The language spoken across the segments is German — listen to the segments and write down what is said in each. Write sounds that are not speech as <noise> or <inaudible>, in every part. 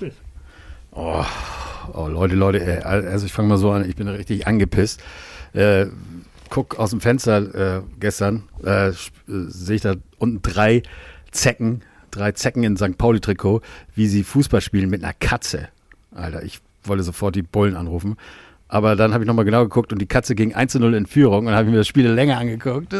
Dich. Oh, oh, Leute, Leute, also ich fange mal so an, ich bin richtig angepisst. Äh, guck aus dem Fenster äh, gestern, äh, sehe ich da unten drei Zecken, drei Zecken in St. Pauli-Trikot, wie sie Fußball spielen mit einer Katze. Alter, ich wollte sofort die Bullen anrufen. Aber dann habe ich nochmal genau geguckt und die Katze ging 1 zu 0 in Führung und habe mir das Spiel länger angeguckt. <laughs>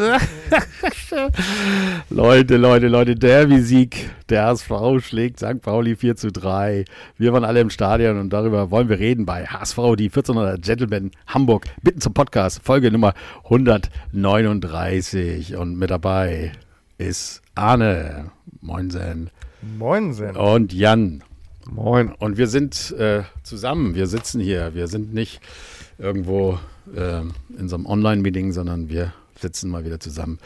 Leute, Leute, Leute, Derby-Sieg. Der HSV schlägt St. Pauli 4 zu 3. Wir waren alle im Stadion und darüber wollen wir reden bei HSV, die 1400 Gentlemen Hamburg. Bitten zum Podcast, Folge Nummer 139. Und mit dabei ist Arne. Moinsen. Moinsen. Und Jan. Moin. Und wir sind äh, zusammen, wir sitzen hier, wir sind nicht irgendwo äh, in so einem Online-Meeting, sondern wir sitzen mal wieder zusammen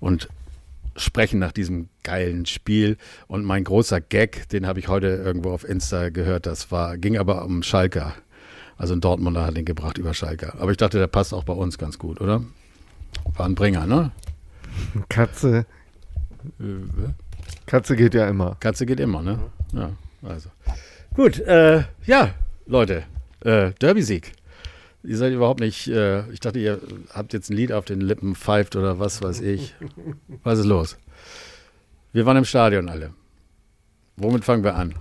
und sprechen nach diesem geilen Spiel. Und mein großer Gag, den habe ich heute irgendwo auf Insta gehört, das war, ging aber um Schalker. Also ein Dortmunder hat den gebracht über Schalker. Aber ich dachte, der passt auch bei uns ganz gut, oder? War ein Bringer, ne? Katze. Äh, Katze geht ja immer. Katze geht immer, ne? Ja. Also. Gut, äh, ja, Leute, äh, Derby-Sieg. Ihr seid überhaupt nicht, äh, ich dachte, ihr habt jetzt ein Lied auf den Lippen, pfeift oder was weiß ich. <laughs> Was ist los? Wir waren im Stadion alle. Womit fangen wir an?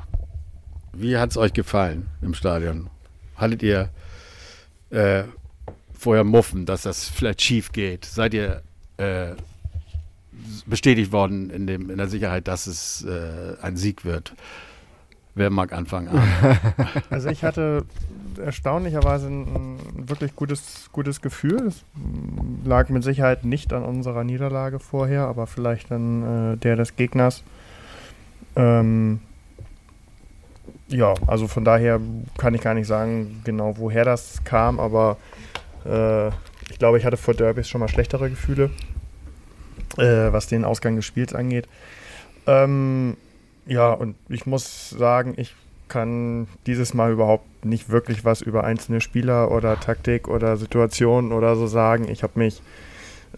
Wie hat es euch gefallen im Stadion? Hattet ihr äh, vorher Muffen, dass das vielleicht schief geht? Seid ihr äh, bestätigt worden in, dem, in der Sicherheit, dass es äh, ein Sieg wird? Wer mag anfangen? <laughs> also ich hatte erstaunlicherweise ein, ein, wirklich gutes, gutes Gefühl. Es lag mit Sicherheit nicht an unserer Niederlage vorher, aber vielleicht an äh, der des Gegners. Ähm, ja, also von daher kann ich gar nicht sagen, genau woher das kam, aber äh, ich glaube, ich hatte vor Derbys schon mal schlechtere Gefühle, äh, was den Ausgang des Spiels angeht. Ähm, ja, und ich muss sagen, ich kann dieses Mal überhaupt nicht wirklich was über einzelne Spieler oder Taktik oder Situationen oder so sagen. Ich habe mich,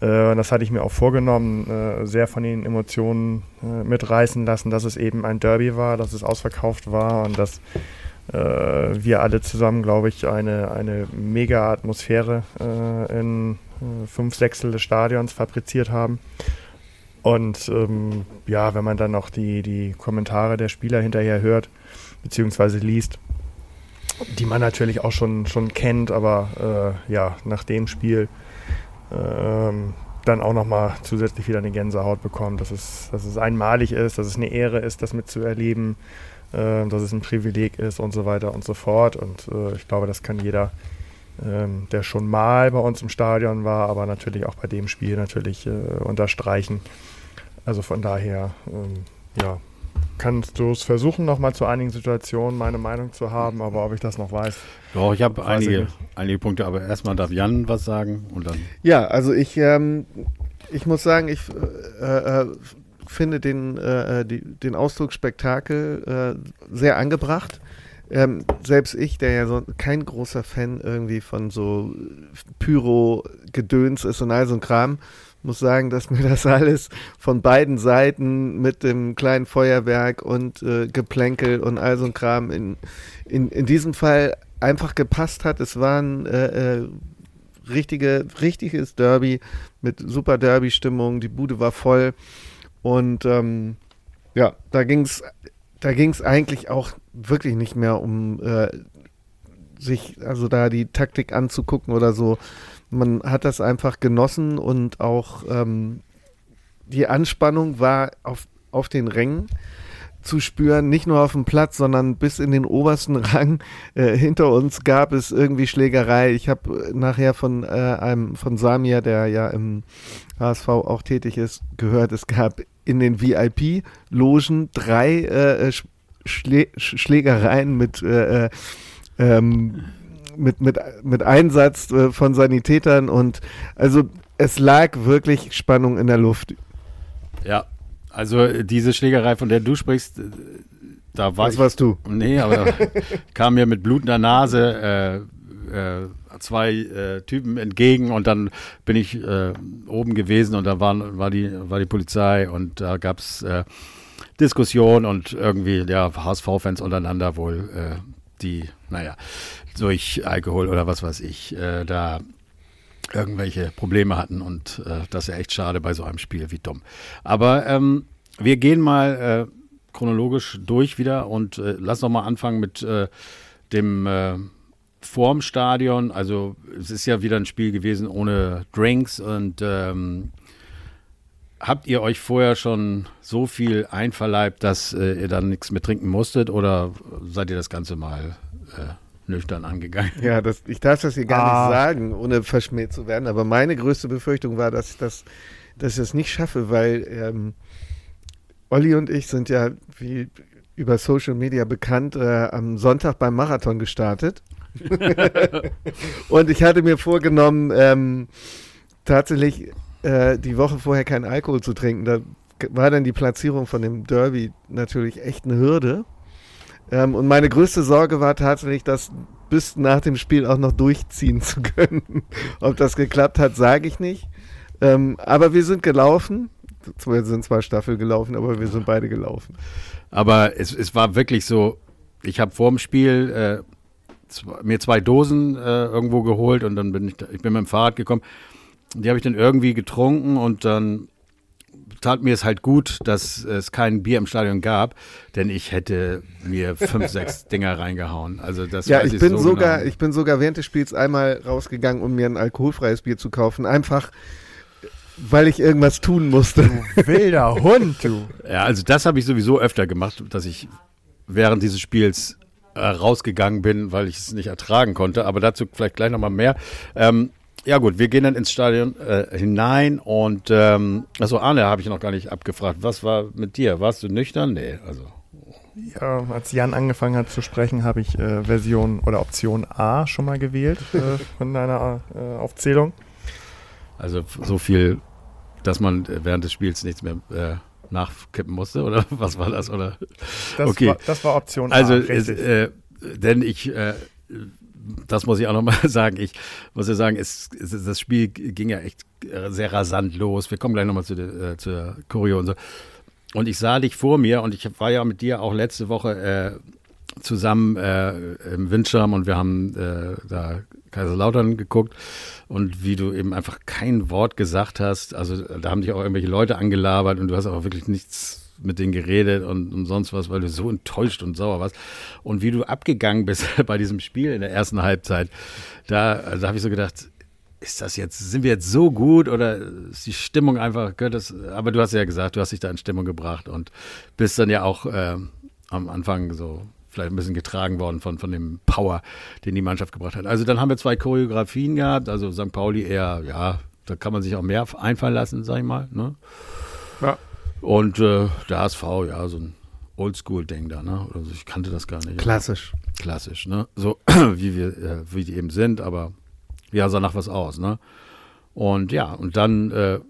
äh, das hatte ich mir auch vorgenommen, äh, sehr von den Emotionen äh, mitreißen lassen, dass es eben ein Derby war, dass es ausverkauft war und dass äh, wir alle zusammen, glaube ich, eine, eine mega Atmosphäre äh, in äh, fünf Sechstel des Stadions fabriziert haben. Und ähm, ja, wenn man dann noch die, die Kommentare der Spieler hinterher hört, beziehungsweise liest, die man natürlich auch schon, schon kennt, aber äh, ja, nach dem Spiel ähm, dann auch nochmal zusätzlich wieder eine Gänsehaut bekommt, dass es, dass es einmalig ist, dass es eine Ehre ist, das mitzuerleben, äh, dass es ein Privileg ist und so weiter und so fort. Und äh, ich glaube, das kann jeder ähm, der schon mal bei uns im Stadion war, aber natürlich auch bei dem Spiel natürlich äh, unterstreichen. Also von daher, ähm, ja, kannst du es versuchen, nochmal zu einigen Situationen meine Meinung zu haben, aber ob ich das noch weiß. Doch, ich habe einige, einige Punkte, aber erstmal darf Jan was sagen und dann. Ja, also ich, ähm, ich muss sagen, ich äh, äh, finde den, äh, äh die, den Ausdruck Spektakel äh, sehr angebracht. Ähm, selbst ich, der ja so kein großer Fan irgendwie von so Pyro-Gedöns ist und all so ein Kram, muss sagen, dass mir das alles von beiden Seiten mit dem kleinen Feuerwerk und äh, Geplänkel und all so ein Kram in, in, in diesem Fall einfach gepasst hat. Es war ein äh, äh, richtige, richtiges Derby mit super Derby-Stimmung. Die Bude war voll und ähm, ja, da ging es da ging es eigentlich auch wirklich nicht mehr um äh, sich, also da die Taktik anzugucken oder so. Man hat das einfach genossen und auch ähm, die Anspannung war auf, auf den Rängen zu spüren, nicht nur auf dem Platz, sondern bis in den obersten <laughs> Rang. Äh, hinter uns gab es irgendwie Schlägerei. Ich habe nachher von äh, einem von Samir, der ja im HSV auch tätig ist, gehört, es gab in den VIP-Logen drei äh, Schlä Schlägereien mit, äh, äh, ähm, mit, mit, mit Einsatz äh, von Sanitätern und also es lag wirklich Spannung in der Luft. Ja, also diese Schlägerei, von der du sprichst, äh, da war Was ich, warst du? Nee, aber <laughs> kam mir mit blutender Nase äh, äh, zwei äh, Typen entgegen und dann bin ich äh, oben gewesen und da waren, war, die, war die Polizei und da gab es Diskussion und irgendwie, ja, HSV-Fans untereinander wohl, äh, die, naja, durch Alkohol oder was weiß ich, äh, da irgendwelche Probleme hatten und äh, das ist ja echt schade bei so einem Spiel, wie dumm. Aber ähm, wir gehen mal äh, chronologisch durch wieder und äh, lass noch mal anfangen mit äh, dem äh, vorm Stadion. Also es ist ja wieder ein Spiel gewesen ohne Drinks und ähm, habt ihr euch vorher schon so viel einverleibt, dass äh, ihr dann nichts mehr trinken musstet oder seid ihr das Ganze mal äh, nüchtern angegangen? Ja, das, ich darf das hier gar ah. nicht sagen, ohne verschmäht zu werden, aber meine größte Befürchtung war, dass ich das, dass ich das nicht schaffe, weil ähm, Olli und ich sind ja wie über Social Media bekannt äh, am Sonntag beim Marathon gestartet. <laughs> und ich hatte mir vorgenommen, ähm, tatsächlich äh, die Woche vorher keinen Alkohol zu trinken. Da war dann die Platzierung von dem Derby natürlich echt eine Hürde. Ähm, und meine größte Sorge war tatsächlich, das bis nach dem Spiel auch noch durchziehen zu können. <laughs> Ob das geklappt hat, sage ich nicht. Ähm, aber wir sind gelaufen wir sind zwar Staffel gelaufen, aber wir sind beide gelaufen. Aber es, es war wirklich so, ich habe vor dem Spiel äh, mir zwei Dosen äh, irgendwo geholt und dann bin ich, ich bin mit dem Fahrrad gekommen. Die habe ich dann irgendwie getrunken und dann tat mir es halt gut, dass es kein Bier im Stadion gab, denn ich hätte mir fünf, <laughs> sechs Dinger reingehauen. Also das ja, ich, ich bin so sogar, genau. ich bin sogar während des Spiels einmal rausgegangen, um mir ein alkoholfreies Bier zu kaufen, einfach weil ich irgendwas tun musste. Du wilder Hund, du. <laughs> Ja, also das habe ich sowieso öfter gemacht, dass ich während dieses Spiels äh, rausgegangen bin, weil ich es nicht ertragen konnte. Aber dazu vielleicht gleich nochmal mehr. Ähm, ja gut, wir gehen dann ins Stadion äh, hinein und ähm, also Arne habe ich noch gar nicht abgefragt. Was war mit dir? Warst du nüchtern? Nee, also. Ja, als Jan angefangen hat zu sprechen, habe ich äh, Version oder Option A schon mal gewählt äh, von deiner äh, Aufzählung. Also so viel, dass man während des Spiels nichts mehr äh, nachkippen musste oder <laughs> was war das? Oder? Das, okay. war, das war Option A. Also, äh, denn ich, äh, das muss ich auch nochmal <laughs> sagen, ich muss ja sagen, es, es, das Spiel ging ja echt sehr rasant los. Wir kommen gleich nochmal zu der, äh, zur Choreo und so. Und ich sah dich vor mir und ich war ja mit dir auch letzte Woche äh, zusammen äh, im Windschirm und wir haben äh, da Kaiserslautern geguckt und wie du eben einfach kein Wort gesagt hast. Also da haben dich auch irgendwelche Leute angelabert und du hast auch wirklich nichts mit denen geredet und, und sonst was, weil du so enttäuscht und sauer warst. Und wie du abgegangen bist <laughs> bei diesem Spiel in der ersten Halbzeit, da, also da habe ich so gedacht, ist das jetzt, sind wir jetzt so gut oder ist die Stimmung einfach, gehört das, aber du hast ja gesagt, du hast dich da in Stimmung gebracht und bist dann ja auch äh, am Anfang so vielleicht ein bisschen getragen worden von, von dem Power, den die Mannschaft gebracht hat. Also dann haben wir zwei Choreografien gehabt, also St. Pauli eher, ja, da kann man sich auch mehr einfallen lassen, sag ich mal. Ne? Ja. Und äh, der HSV, ja, so ein Oldschool-Ding da, ne? Also ich kannte das gar nicht. Klassisch. Klassisch, ne? So <clears throat> wie wir, äh, wie die eben sind, aber ja, sah nach was aus, ne? Und ja, und dann äh,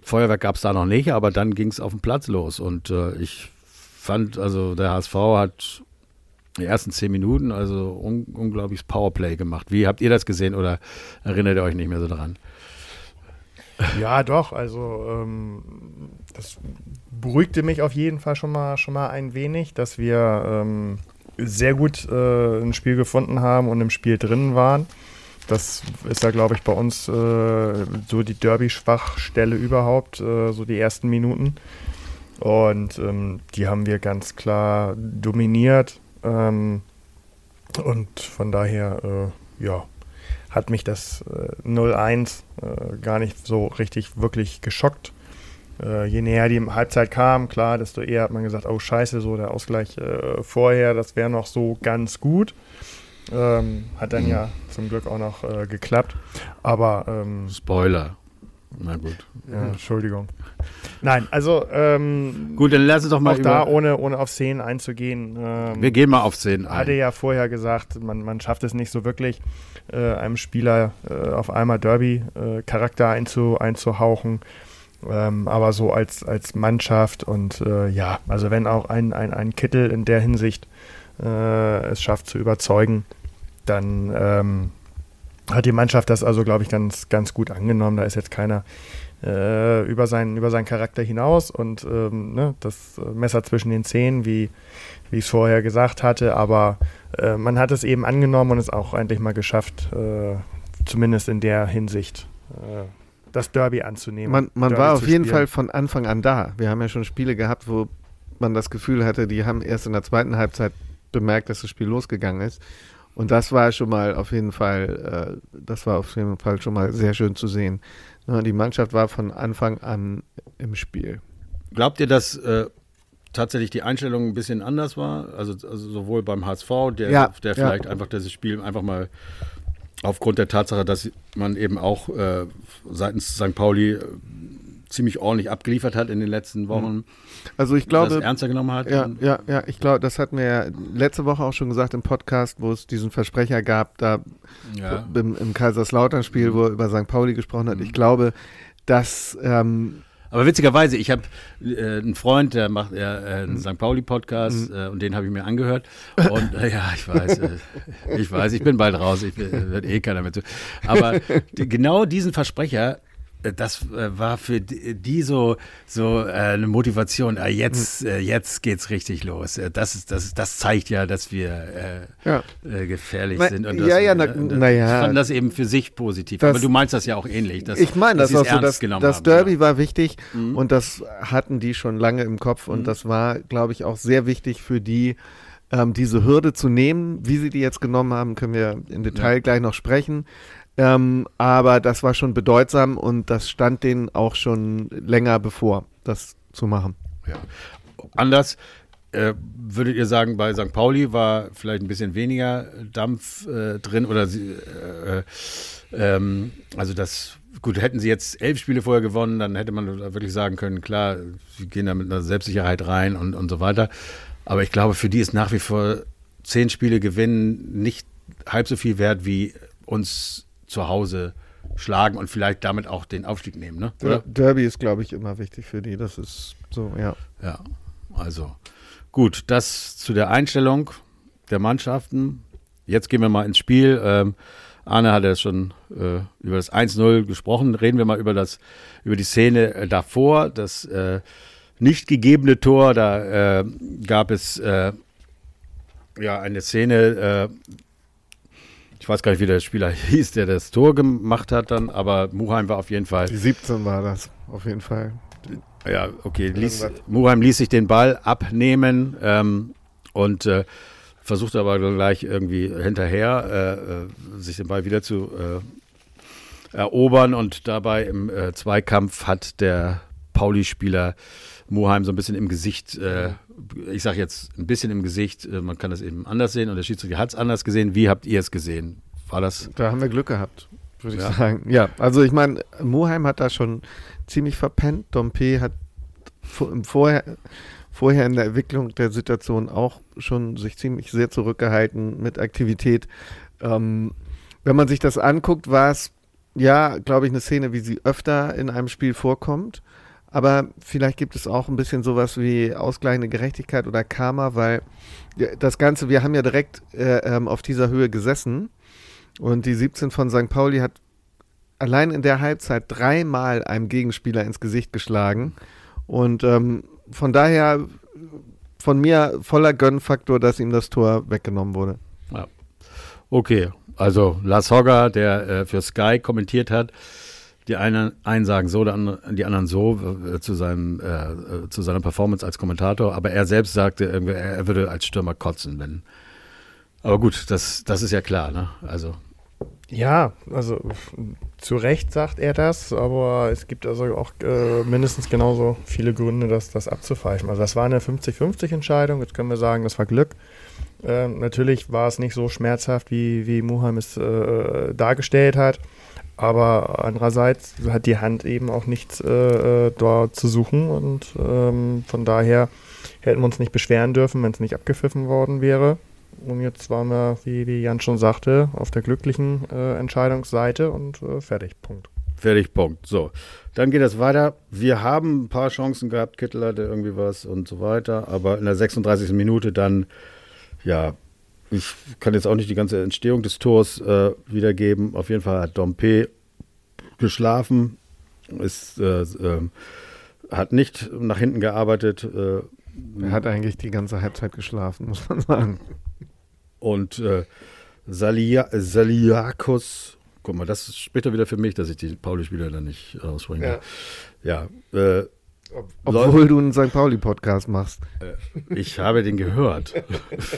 Feuerwerk gab es da noch nicht, aber dann ging es auf den Platz los und äh, ich fand, also der HSV hat die ersten zehn Minuten also un unglaubliches Powerplay gemacht. Wie habt ihr das gesehen oder erinnert ihr euch nicht mehr so daran? <laughs> Ja, doch. Also ähm, das beruhigte mich auf jeden Fall schon mal schon mal ein wenig, dass wir ähm, sehr gut äh, ein Spiel gefunden haben und im Spiel drin waren. Das ist ja, glaube ich, bei uns äh, so die Derby-Schwachstelle überhaupt, äh, so die ersten Minuten. Und ähm, die haben wir ganz klar dominiert. Ähm, und von daher, äh, ja, hat mich das äh, 0-1 äh, gar nicht so richtig wirklich geschockt. Äh, je näher die Halbzeit kam, klar, desto eher hat man gesagt, oh scheiße, so der Ausgleich äh, vorher, das wäre noch so ganz gut. Ähm, hat dann mhm. ja zum Glück auch noch äh, geklappt. Aber ähm, Spoiler. Na gut. Ja, Entschuldigung. Nein, also ähm, gut, dann lass es doch mal auch da ohne, ohne auf Szenen einzugehen. Ähm, Wir gehen mal auf Szenen ein. Hatte ja vorher gesagt, man, man schafft es nicht so wirklich, äh, einem Spieler äh, auf einmal Derby-Charakter äh, einzu, einzuhauchen. Ähm, aber so als, als Mannschaft und äh, ja, also wenn auch ein, ein, ein Kittel in der Hinsicht äh, es schafft zu überzeugen, dann ähm, hat die Mannschaft das also, glaube ich, ganz, ganz gut angenommen. Da ist jetzt keiner äh, über, seinen, über seinen Charakter hinaus und ähm, ne, das Messer zwischen den Zähnen, wie, wie ich es vorher gesagt hatte, aber äh, man hat es eben angenommen und es auch endlich mal geschafft, äh, zumindest in der Hinsicht, äh, das Derby anzunehmen. Man, man Derby war auf jeden spielen. Fall von Anfang an da. Wir haben ja schon Spiele gehabt, wo man das Gefühl hatte, die haben erst in der zweiten Halbzeit bemerkt, dass das Spiel losgegangen ist. Und das war schon mal auf jeden Fall, äh, das war auf jeden Fall schon mal sehr schön zu sehen. Ja, die Mannschaft war von Anfang an im Spiel. Glaubt ihr, dass äh, tatsächlich die Einstellung ein bisschen anders war? Also, also sowohl beim HSV, der, Ja, der ja. vielleicht einfach dieses Spiel einfach mal aufgrund der Tatsache, dass man eben auch äh, seitens St. Pauli äh, ziemlich ordentlich abgeliefert hat in den letzten Wochen, Also ich das glaube, ernster genommen hat. Ja, ja, ja, ich glaube, das hatten wir ja letzte Woche auch schon gesagt im Podcast, wo es diesen Versprecher gab, da ja. im, im Kaiserslautern-Spiel, wo er über St. Pauli gesprochen hat. Ich glaube, dass ähm, Aber witzigerweise, ich habe äh, einen Freund, der macht äh, einen Mhm. St. Pauli-Podcast äh, und den habe ich mir angehört. Und äh, ja, ich weiß, äh, ich weiß, ich bin bald raus, ich äh, wird eh keiner mehr zu. Aber genau diesen Versprecher, das äh, war für die, die so, so äh, eine Motivation. Jetzt, äh, jetzt geht's richtig los. Äh, das, ist, das, das zeigt ja, dass wir äh, ja, äh, gefährlich Na, sind. Und ja, ja, na- äh, na ja. Ich fand das eben für sich positiv. Das- Aber du meinst das ja auch ähnlich. Dass, ich meine das dass auch sie es so, ernst dass das Derby ja. war wichtig Mhm. und das hatten die schon lange im Kopf und Mhm. das war, glaube ich, auch sehr wichtig für die, ähm, diese Hürde zu nehmen. Wie sie die jetzt genommen haben, können wir im Detail gleich noch sprechen. Ähm, aber das war schon bedeutsam und das stand denen auch schon länger bevor, das zu machen. Ja. Anders äh, würdet ihr sagen, bei St. Pauli war vielleicht ein bisschen weniger Dampf äh, drin oder sie, äh, äh, ähm, also das, gut, hätten sie jetzt elf Spiele vorher gewonnen, dann hätte man wirklich sagen können, klar, sie gehen da mit einer Selbstsicherheit rein und, und so weiter. Aber ich glaube, für die ist nach wie vor zehn Spiele gewinnen nicht halb so viel wert wie uns zu Hause schlagen und vielleicht damit auch den Aufstieg nehmen, ne? Oder? Derby ist, glaube ich, immer wichtig für die. Das ist so, ja. Ja, also gut, das zu der Einstellung der Mannschaften. Jetzt gehen wir mal ins Spiel. Ähm, Arne hat ja schon äh, über das 1-0 gesprochen. Reden wir mal über das, über die Szene äh, davor, das äh, nicht gegebene Tor. Da äh, gab es äh, ja eine Szene. Ich weiß gar nicht, wie der Spieler <laughs> hieß, der das Tor gemacht hat dann, aber Muheim war auf jeden Fall Die 17 war das, auf jeden Fall. ja, okay. Ließ. Muheim ließ sich den Ball abnehmen ähm, und äh, versuchte aber gleich irgendwie hinterher äh, äh, sich den Ball wieder zu äh, erobern und dabei im äh, Zweikampf hat der Pauli-Spieler Muheim so ein bisschen im Gesicht, äh, ich sage jetzt ein bisschen im Gesicht, äh, man kann das eben anders sehen und der Schiedsrichter hat es anders gesehen. Wie habt ihr es gesehen? War das? Da haben wir Glück gehabt, würde ich Ja. sagen. Ja, also ich meine, Moheim hat da schon ziemlich verpennt. Dompe hat vorher, vorher in der Entwicklung der Situation auch schon sich ziemlich sehr zurückgehalten mit Aktivität. Ähm, wenn man sich das anguckt, war es ja, glaube ich, eine Szene, wie sie öfter in einem Spiel vorkommt. Aber vielleicht gibt es auch ein bisschen sowas wie ausgleichende Gerechtigkeit oder Karma, weil ja, das Ganze, wir haben ja direkt äh, ähm, auf dieser Höhe gesessen und die 17 von St. Pauli hat allein in der Halbzeit dreimal einem Gegenspieler ins Gesicht geschlagen. Und ähm, von daher von mir voller Gönnfaktor, dass ihm das Tor weggenommen wurde. Okay, also Lars Hogger, der äh, für Sky kommentiert hat, die einen, einen sagen so, die anderen so äh, zu, seinem, äh, äh, zu seiner Performance als Kommentator, aber er selbst sagte, er, würde als Stürmer kotzen, wenn. Aber gut, das, das ist ja klar, ne? Also, Ja, also zu Recht sagt er das, aber es gibt also auch äh, mindestens genauso viele Gründe, das, das abzupfeifen. Also das war eine 50-50-Entscheidung, jetzt können wir sagen, das war Glück. Ähm, natürlich war es nicht so schmerzhaft, wie, wie Muham es äh, dargestellt hat, aber andererseits hat die Hand eben auch nichts äh, äh, dort zu suchen und ähm, von daher hätten wir uns nicht beschweren dürfen, wenn es nicht abgepfiffen worden wäre. Und jetzt waren wir, wie, wie Jan schon sagte, auf der glücklichen äh, Entscheidungsseite und äh, fertig. Punkt. fertig, Punkt. So, dann geht es weiter. Wir haben ein paar Chancen gehabt, Kittel hatte irgendwie was und so weiter, aber in der 36. Minute dann, ja, ich kann jetzt auch nicht die ganze Entstehung des Tors äh, wiedergeben. Auf jeden Fall hat Dompe geschlafen ist, äh, äh, hat nicht nach hinten gearbeitet. Äh, er hat eigentlich die ganze Halbzeit geschlafen, muss man sagen. Und äh, Salia, Saliakos, guck mal, das spricht doch wieder für mich, dass ich die Pauli-Spieler dann nicht ausbringe. Ja, ja äh, Ob, obwohl du einen St. Pauli-Podcast machst. Äh, ich habe den gehört.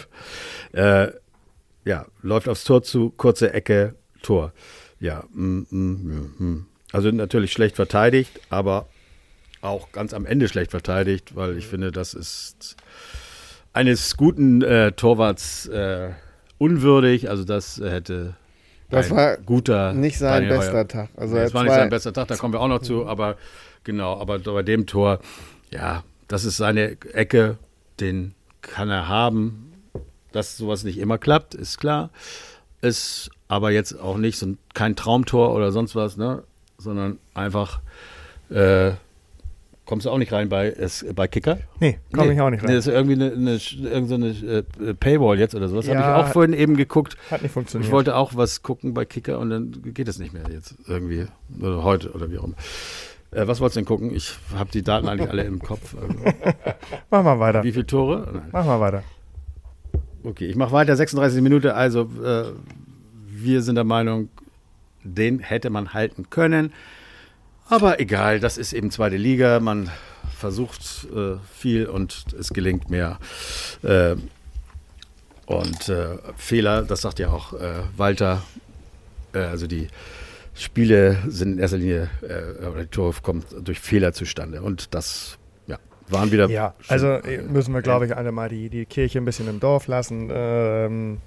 <laughs> äh, ja, läuft aufs Tor zu, kurze Ecke, Tor. Ja, mm, mm, mm, also natürlich schlecht verteidigt, aber auch ganz am Ende schlecht verteidigt, weil ich finde, das ist eines guten äh, Torwarts äh, unwürdig. Also das hätte das war guter nicht sein Daniel bester Heuer. Tag. Also das war nicht sein bester Tag, da kommen wir auch noch zu, aber genau, aber bei dem Tor, ja, das ist seine Ecke, den kann er haben. Dass sowas nicht immer klappt, ist klar. Ist aber jetzt auch nicht so kein Traumtor oder sonst was, ne? sondern einfach äh, Kommst du auch nicht rein bei, es, bei Kicker? Nee, komme nee. ich auch nicht rein. Nee, das ist irgendwie eine, eine, irgendeine äh, Paywall jetzt oder sowas. Ja, Habe ich auch vorhin eben geguckt. Hat nicht funktioniert. Ich wollte auch was gucken bei Kicker und dann geht es nicht mehr jetzt irgendwie. Oder heute oder wie auch immer. Äh, was wolltest du denn gucken? Ich habe die Daten eigentlich alle im Kopf. Also. <laughs> Mach mal weiter. Wie viele Tore? Nein. Mach mal weiter. Okay, ich mache weiter. 36 Minuten. Also, äh, wir sind der Meinung, den hätte man halten können. Aber egal, das ist eben zweite Liga. Man versucht äh, viel und es gelingt mehr. Äh, und äh, Fehler, das sagt ja auch äh, Walter, äh, also die Spiele sind in erster Linie, äh, oder Tore kommt durch Fehler zustande. Und das ja, waren wieder. Ja, also müssen wir, glaube ich, alle mal die, die Kirche ein bisschen im Dorf lassen. Ähm,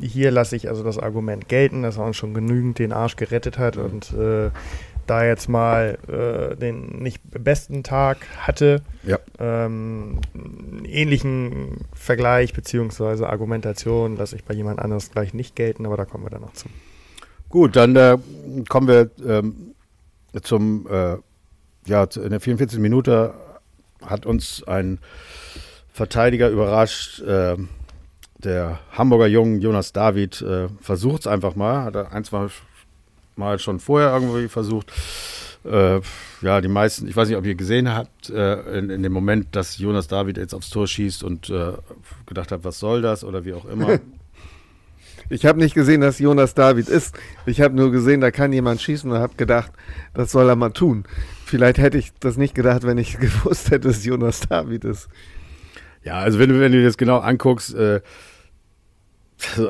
hier lasse ich also das Argument gelten, dass er uns schon genügend den Arsch gerettet hat und da jetzt mal äh, den nicht besten Tag hatte, ja. ähm, ähnlichen Vergleich bzw. Argumentation lasse ich bei jemand anderes gleich nicht gelten, aber da kommen wir dann noch zu. Gut, dann äh, kommen wir ähm, zum, äh, ja, in der 44. Minute hat uns ein Verteidiger überrascht, äh, der Hamburger Jungen Jonas David äh, versucht es einfach mal, hat er ein, zwei mal schon vorher irgendwie versucht. Äh, ja, die meisten, ich weiß nicht, ob ihr gesehen habt, äh, in, in, dem Moment, dass Jonas David jetzt aufs Tor schießt und äh, gedacht hat, was soll das oder wie auch immer. <laughs> Ich habe nicht gesehen, dass Jonas David ist. Ich habe nur gesehen, da kann jemand schießen und habe gedacht, das soll er mal tun. Vielleicht hätte ich das nicht gedacht, wenn ich <laughs> gewusst hätte, dass Jonas David ist. Ja, also wenn du, wenn du dir das genau anguckst, äh,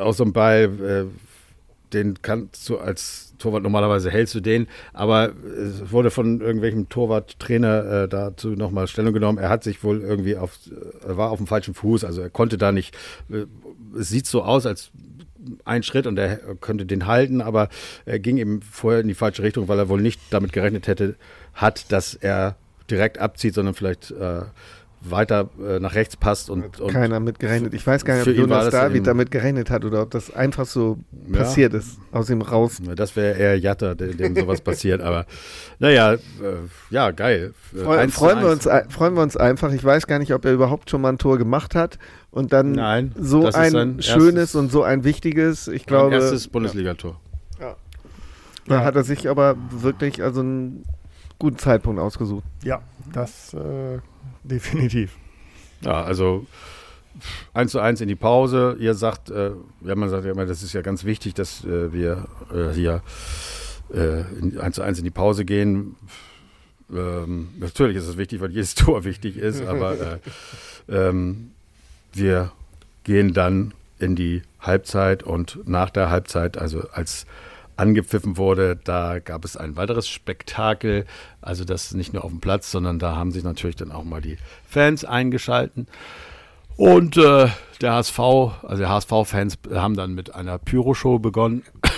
aus so einem Ball, äh, den kannst du als Torwart, normalerweise hältst du den, aber es wurde von irgendwelchem Torwarttrainer äh, dazu nochmal Stellung genommen. Er hat sich wohl irgendwie auf, er war auf dem falschen Fuß, also er konnte da nicht, äh, es sieht so aus, als ein Schritt und er könnte den halten, aber er ging eben vorher in die falsche Richtung, weil er wohl nicht damit gerechnet hätte, hat, dass er direkt abzieht, sondern vielleicht äh, weiter äh, nach rechts passt und, und keiner mit gerechnet. Ich weiß gar nicht, ob Jonas David damit gerechnet hat oder ob das einfach so ja. passiert ist, aus ihm raus. Das wäre eher Jatta, dem, dem sowas passiert, aber naja, äh, ja, geil. Freu, freuen, wir uns, freuen wir uns einfach. Ich weiß gar nicht, ob er überhaupt schon mal ein Tor gemacht hat und dann Nein, so ein schönes und so ein wichtiges, ich glaube. Erstes Bundesligator. Ja. Da hat er sich aber wirklich also einen guten Zeitpunkt ausgesucht. Ja, das äh, definitiv. Ja, also 1 zu 1 in die Pause. Ihr sagt, äh, ja, man sagt ja immer, das ist ja ganz wichtig, dass äh, wir äh, hier äh, in, 1 zu 1 in die Pause gehen. Ähm, natürlich ist es wichtig, weil jedes <laughs> Tor wichtig ist, aber äh, ähm, wir gehen dann in die Halbzeit und nach der Halbzeit, also als angepfiffen wurde, da gab es ein weiteres Spektakel. Also das nicht nur auf dem Platz, sondern da haben sich natürlich dann auch mal die Fans eingeschalten. Und äh, der HSV, also HSV-Fans haben dann mit einer Pyroshow begonnen. <coughs>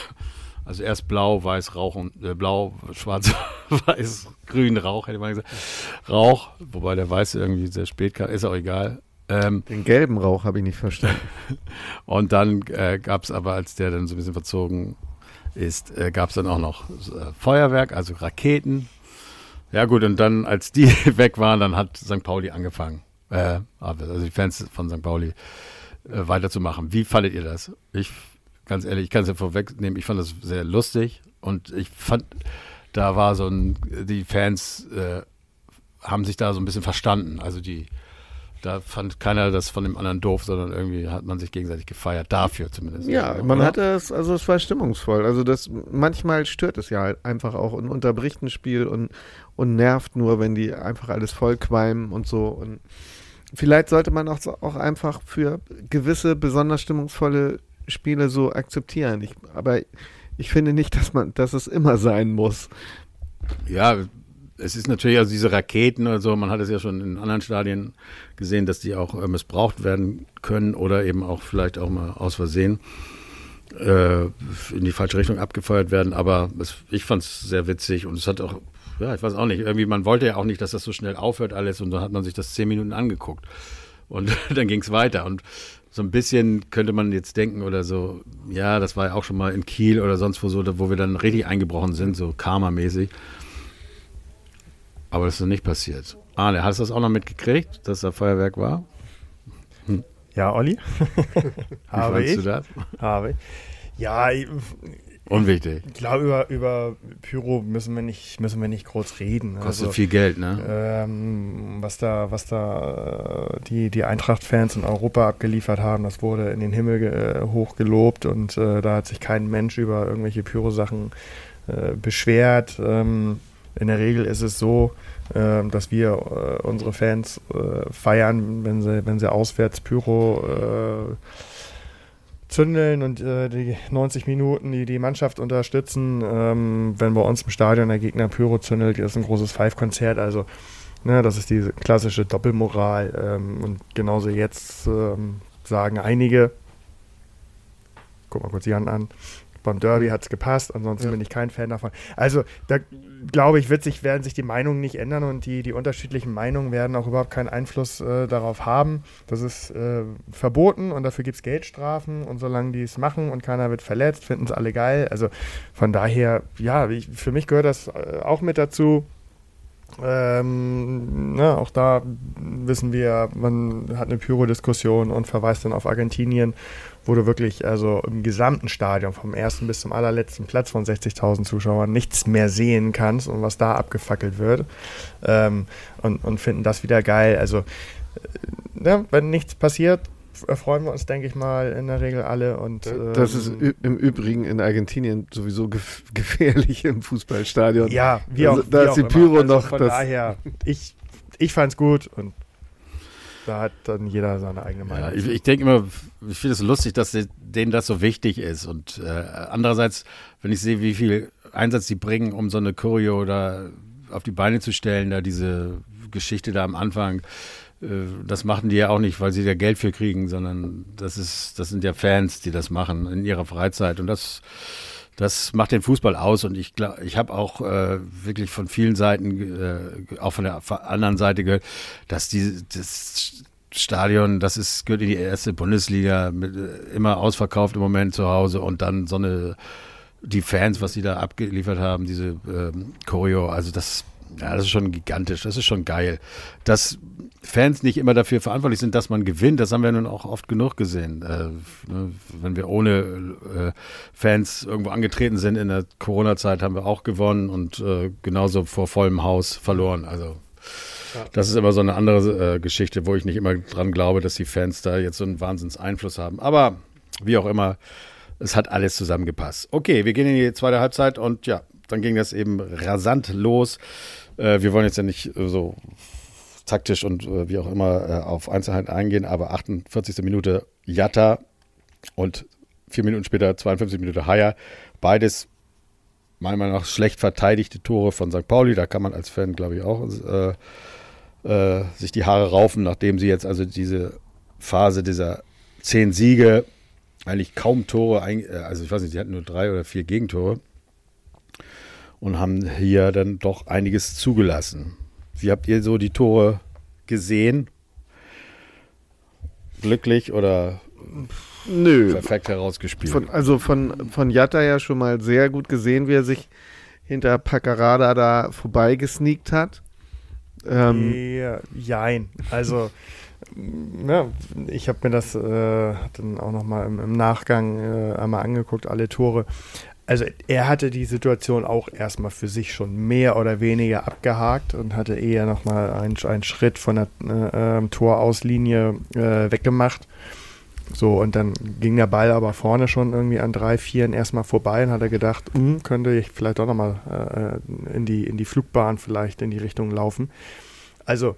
Also erst blau, weiß, Rauch und äh, blau, schwarz, <laughs> weiß, grün, Rauch, hätte man gesagt. Rauch, wobei der weiße irgendwie sehr spät kam, ist auch egal. Ähm, Den gelben Rauch habe ich nicht verstanden. <laughs> und dann äh, gab es aber, als der dann so ein bisschen verzogen ist, äh, gab es dann auch noch äh, Feuerwerk, also Raketen. Ja gut, und dann, als die <laughs> weg waren, dann hat St. Pauli angefangen, äh, also die Fans von St. Pauli äh, weiterzumachen. Wie fandet ihr das? Ich, ganz ehrlich, ich kann es ja vorwegnehmen, ich fand das sehr lustig und ich fand da war so ein, die Fans äh, haben sich da so ein bisschen verstanden. Also die, da fand keiner das von dem anderen doof, sondern irgendwie hat man sich gegenseitig gefeiert, dafür zumindest. Ja, man oder? hatte es, also es war stimmungsvoll. Also das manchmal stört es ja halt einfach auch und unterbricht ein Spiel und, und nervt nur, wenn die einfach alles vollqualmen und so. Und vielleicht sollte man auch, auch einfach für gewisse besonders stimmungsvolle Spiele so akzeptieren. Ich, aber ich finde nicht, dass man, dass es immer sein muss. Ja, es ist natürlich, also diese Raketen oder so, man hat es ja schon in anderen Stadien gesehen, dass die auch äh, missbraucht werden können oder eben auch vielleicht auch mal aus Versehen äh, in die falsche Richtung abgefeuert werden. Aber es, ich fand es sehr witzig und es hat auch, ja, ich weiß auch nicht, irgendwie, man wollte ja auch nicht, dass das so schnell aufhört alles und dann hat man sich das zehn Minuten angeguckt. Und <laughs> dann ging es weiter. Und so ein bisschen könnte man jetzt denken oder so, ja, das war ja auch schon mal in Kiel oder sonst wo so, wo wir dann richtig eingebrochen sind, so Karma-mäßig. Aber das ist noch nicht passiert. Arne, hast du das auch noch mitgekriegt, dass da Feuerwerk war? Hm. Ja, Olli? <laughs> Habe ich. du das? Habe ich. Ja, ich, Unwichtig. Ich glaube, über, über Pyro müssen wir nicht, müssen wir nicht groß reden. Kostet also, viel Geld, ne? Ähm, was da, was da äh, die, die Eintracht-Fans in Europa abgeliefert haben, das wurde in den Himmel äh, hoch gelobt und äh, da hat sich kein Mensch über irgendwelche Pyro-Sachen äh, beschwert. Ähm, in der Regel ist es so, äh, dass wir äh, unsere Fans äh, feiern, wenn sie, wenn sie auswärts Pyro äh, zündeln und äh, die 90 Minuten die, die Mannschaft unterstützen. Ähm, wenn bei uns im Stadion der Gegner Pyro zündelt, ist ein großes Five-Konzert. Also ne, das ist diese klassische Doppelmoral. Ähm, und genauso jetzt ähm, sagen einige, guck mal kurz Jan an, beim Derby hat es gepasst, ansonsten ja. bin ich kein Fan davon. Also da glaube ich, wird sich, werden sich die Meinungen nicht ändern und die, die unterschiedlichen Meinungen werden auch überhaupt keinen Einfluss äh, darauf haben. Das ist äh, verboten und dafür gibt es Geldstrafen und solange die es machen und keiner wird verletzt, finden es alle geil. Also von daher, ja, ich, für mich gehört das äh, auch mit dazu. Ähm, na, auch da wissen wir, man hat eine Pyro-Diskussion und verweist dann auf Argentinien wo du wirklich also im gesamten Stadion, vom ersten bis zum allerletzten Platz von 60.000 Zuschauern, nichts mehr sehen kannst und was da abgefackelt wird. Ähm, und, und finden das wieder geil. Also, äh, ja, wenn nichts passiert, erfreuen wir uns, denke ich mal, in der Regel alle. Und, ähm, das ist im Übrigen in Argentinien sowieso gef <laughs> gefährlich im Fußballstadion. Ja, wie also, auch, da wie ist die Pyro also noch. Von daher, ich, ich fand es gut und da hat dann jeder seine eigene Meinung. Ja, ich, ich denke immer, ich finde es lustig, dass denen das so wichtig ist. Und äh, andererseits, wenn ich sehe, wie viel Einsatz sie bringen, um so eine Choreo da auf die Beine zu stellen, da diese Geschichte da am Anfang, äh, das machen die ja auch nicht, weil sie da Geld für kriegen, sondern das ist, das sind ja Fans, die das machen in ihrer Freizeit. Und das das macht den Fußball aus und ich glaube, ich habe auch äh, wirklich von vielen Seiten, äh, auch von der anderen Seite gehört, dass die, das Stadion, das ist, gehört in die erste Bundesliga, mit, äh, immer ausverkauft im Moment zu Hause und dann so eine, die Fans, was sie da abgeliefert haben, diese ähm, Choreo, also das, ja, das ist schon gigantisch, das ist schon geil. Das Fans nicht immer dafür verantwortlich sind, dass man gewinnt. Das haben wir nun auch oft genug gesehen. Äh, ne, wenn wir ohne äh, Fans irgendwo angetreten sind in der Corona-Zeit, haben wir auch gewonnen und äh, genauso vor vollem Haus verloren. Also ja. das ist immer so eine andere äh, Geschichte, wo ich nicht immer dran glaube, dass die Fans da jetzt so einen Wahnsinns-Einfluss haben. Aber wie auch immer, es hat alles zusammengepasst. Okay, wir gehen in die zweite Halbzeit und ja, dann ging das eben rasant los. Äh, wir wollen jetzt ja nicht so taktisch und äh, wie auch immer äh, auf Einzelheiten eingehen, aber 48. Minute Jatta und vier Minuten später 52 Minuten Haier. Beides meiner Meinung nach schlecht verteidigte Tore von St. Pauli. Da kann man als Fan, glaube ich, auch äh, äh, sich die Haare raufen, nachdem sie jetzt also diese Phase dieser zehn Siege eigentlich kaum Tore, äh, also ich weiß nicht, sie hatten nur drei oder vier Gegentore und haben hier dann doch einiges zugelassen. Wie habt ihr so die Tore gesehen? Glücklich oder Nö. perfekt herausgespielt? Von, also von, von Jatta ja schon mal sehr gut gesehen, wie er sich hinter Paccarada da vorbeigesneakt hat. Ähm, ja, jein. Also, ja, ich habe mir das äh, dann auch nochmal im, im Nachgang äh, einmal angeguckt, alle Tore. Also er hatte die Situation auch erstmal für sich schon mehr oder weniger abgehakt und hatte eher nochmal einen, einen Schritt von der äh, ähm, Torauslinie äh, weggemacht. So, und dann ging der Ball aber vorne schon irgendwie an drei, vieren erstmal vorbei und hat er gedacht, hm, könnte ich vielleicht doch nochmal äh, in, die, in die Flugbahn vielleicht in die Richtung laufen. Also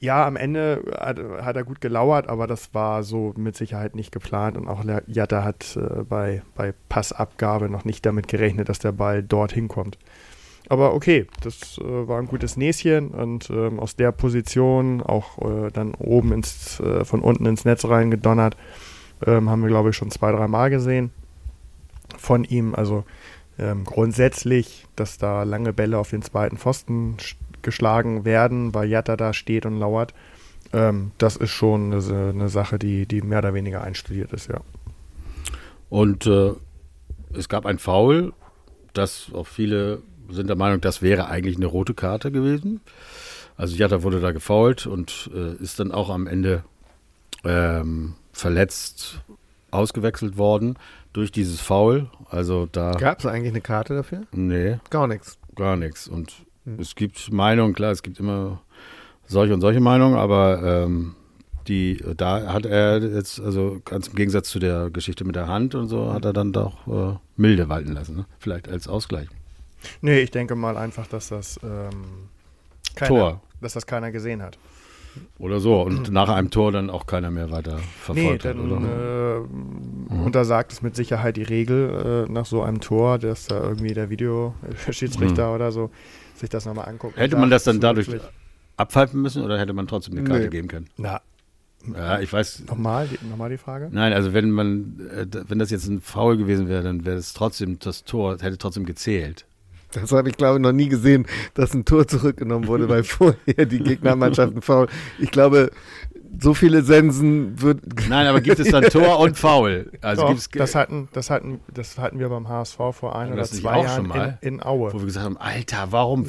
ja, am Ende hat, hat, er gut gelauert, aber das war so mit Sicherheit nicht geplant. Und auch Jatta hat äh, bei, bei Passabgabe noch nicht damit gerechnet, dass der Ball dorthin kommt. Aber okay, das äh, war ein gutes Näschen und ähm, aus der Position auch äh, dann oben ins, äh, von unten ins Netz reingedonnert. Ähm, haben wir, glaube ich, schon zwei, drei Mal gesehen von ihm. Also ähm, grundsätzlich, dass da lange Bälle auf den zweiten Pfosten geschlagen werden, weil Jatta da steht und lauert. Ähm, das ist schon eine, eine, Sache, die, die mehr oder weniger einstudiert ist, ja. Und äh, es gab ein Foul, das auch viele sind der Meinung, das wäre eigentlich eine rote Karte gewesen. Also Jatta wurde da gefault und äh, ist dann auch am Ende ähm, verletzt ausgewechselt worden durch dieses Foul. Also da gab es eigentlich eine Karte dafür? Nee, gar nichts. Gar nichts. Und. Es gibt Meinungen, klar, es gibt immer solche und solche Meinungen, aber ähm, die, da hat er jetzt, also ganz im Gegensatz zu der Geschichte mit der Hand und so, hat er dann doch äh, milde walten lassen, ne? vielleicht als Ausgleich. Nee, ich denke mal einfach, dass das ähm, keiner, Tor. dass das keiner gesehen hat. Oder so. Und <clears throat> nach einem Tor dann auch keiner mehr weiter verfolgt nee, dann, hat, oder? Äh, mhm. untersagt es mit Sicherheit die Regel äh, nach so einem Tor, dass da irgendwie der Videoschiedsrichter mhm. oder so sich das nochmal angucken. Hätte man das dann dadurch abpfeifen müssen oder hätte man trotzdem eine Karte nee. geben können? Na, ja, ich weiß. Nochmal, die, nochmal die Frage? Nein, also wenn man, äh, wenn das jetzt ein Foul gewesen wäre, dann wäre es trotzdem, das Tor hätte trotzdem gezählt. Das habe ich, glaube ich, noch nie gesehen, dass ein Tor zurückgenommen wurde, weil <laughs> vorher die Gegnermannschaften faul. Ich glaube, so viele Sensen wird. Nein, aber gibt es dann <laughs> Tor und Foul? Also Doch, das, hatten, das, hatten, das hatten wir beim HSV vor ein oder zwei Jahren in, in, Aue. Wo wir gesagt haben: Alter, warum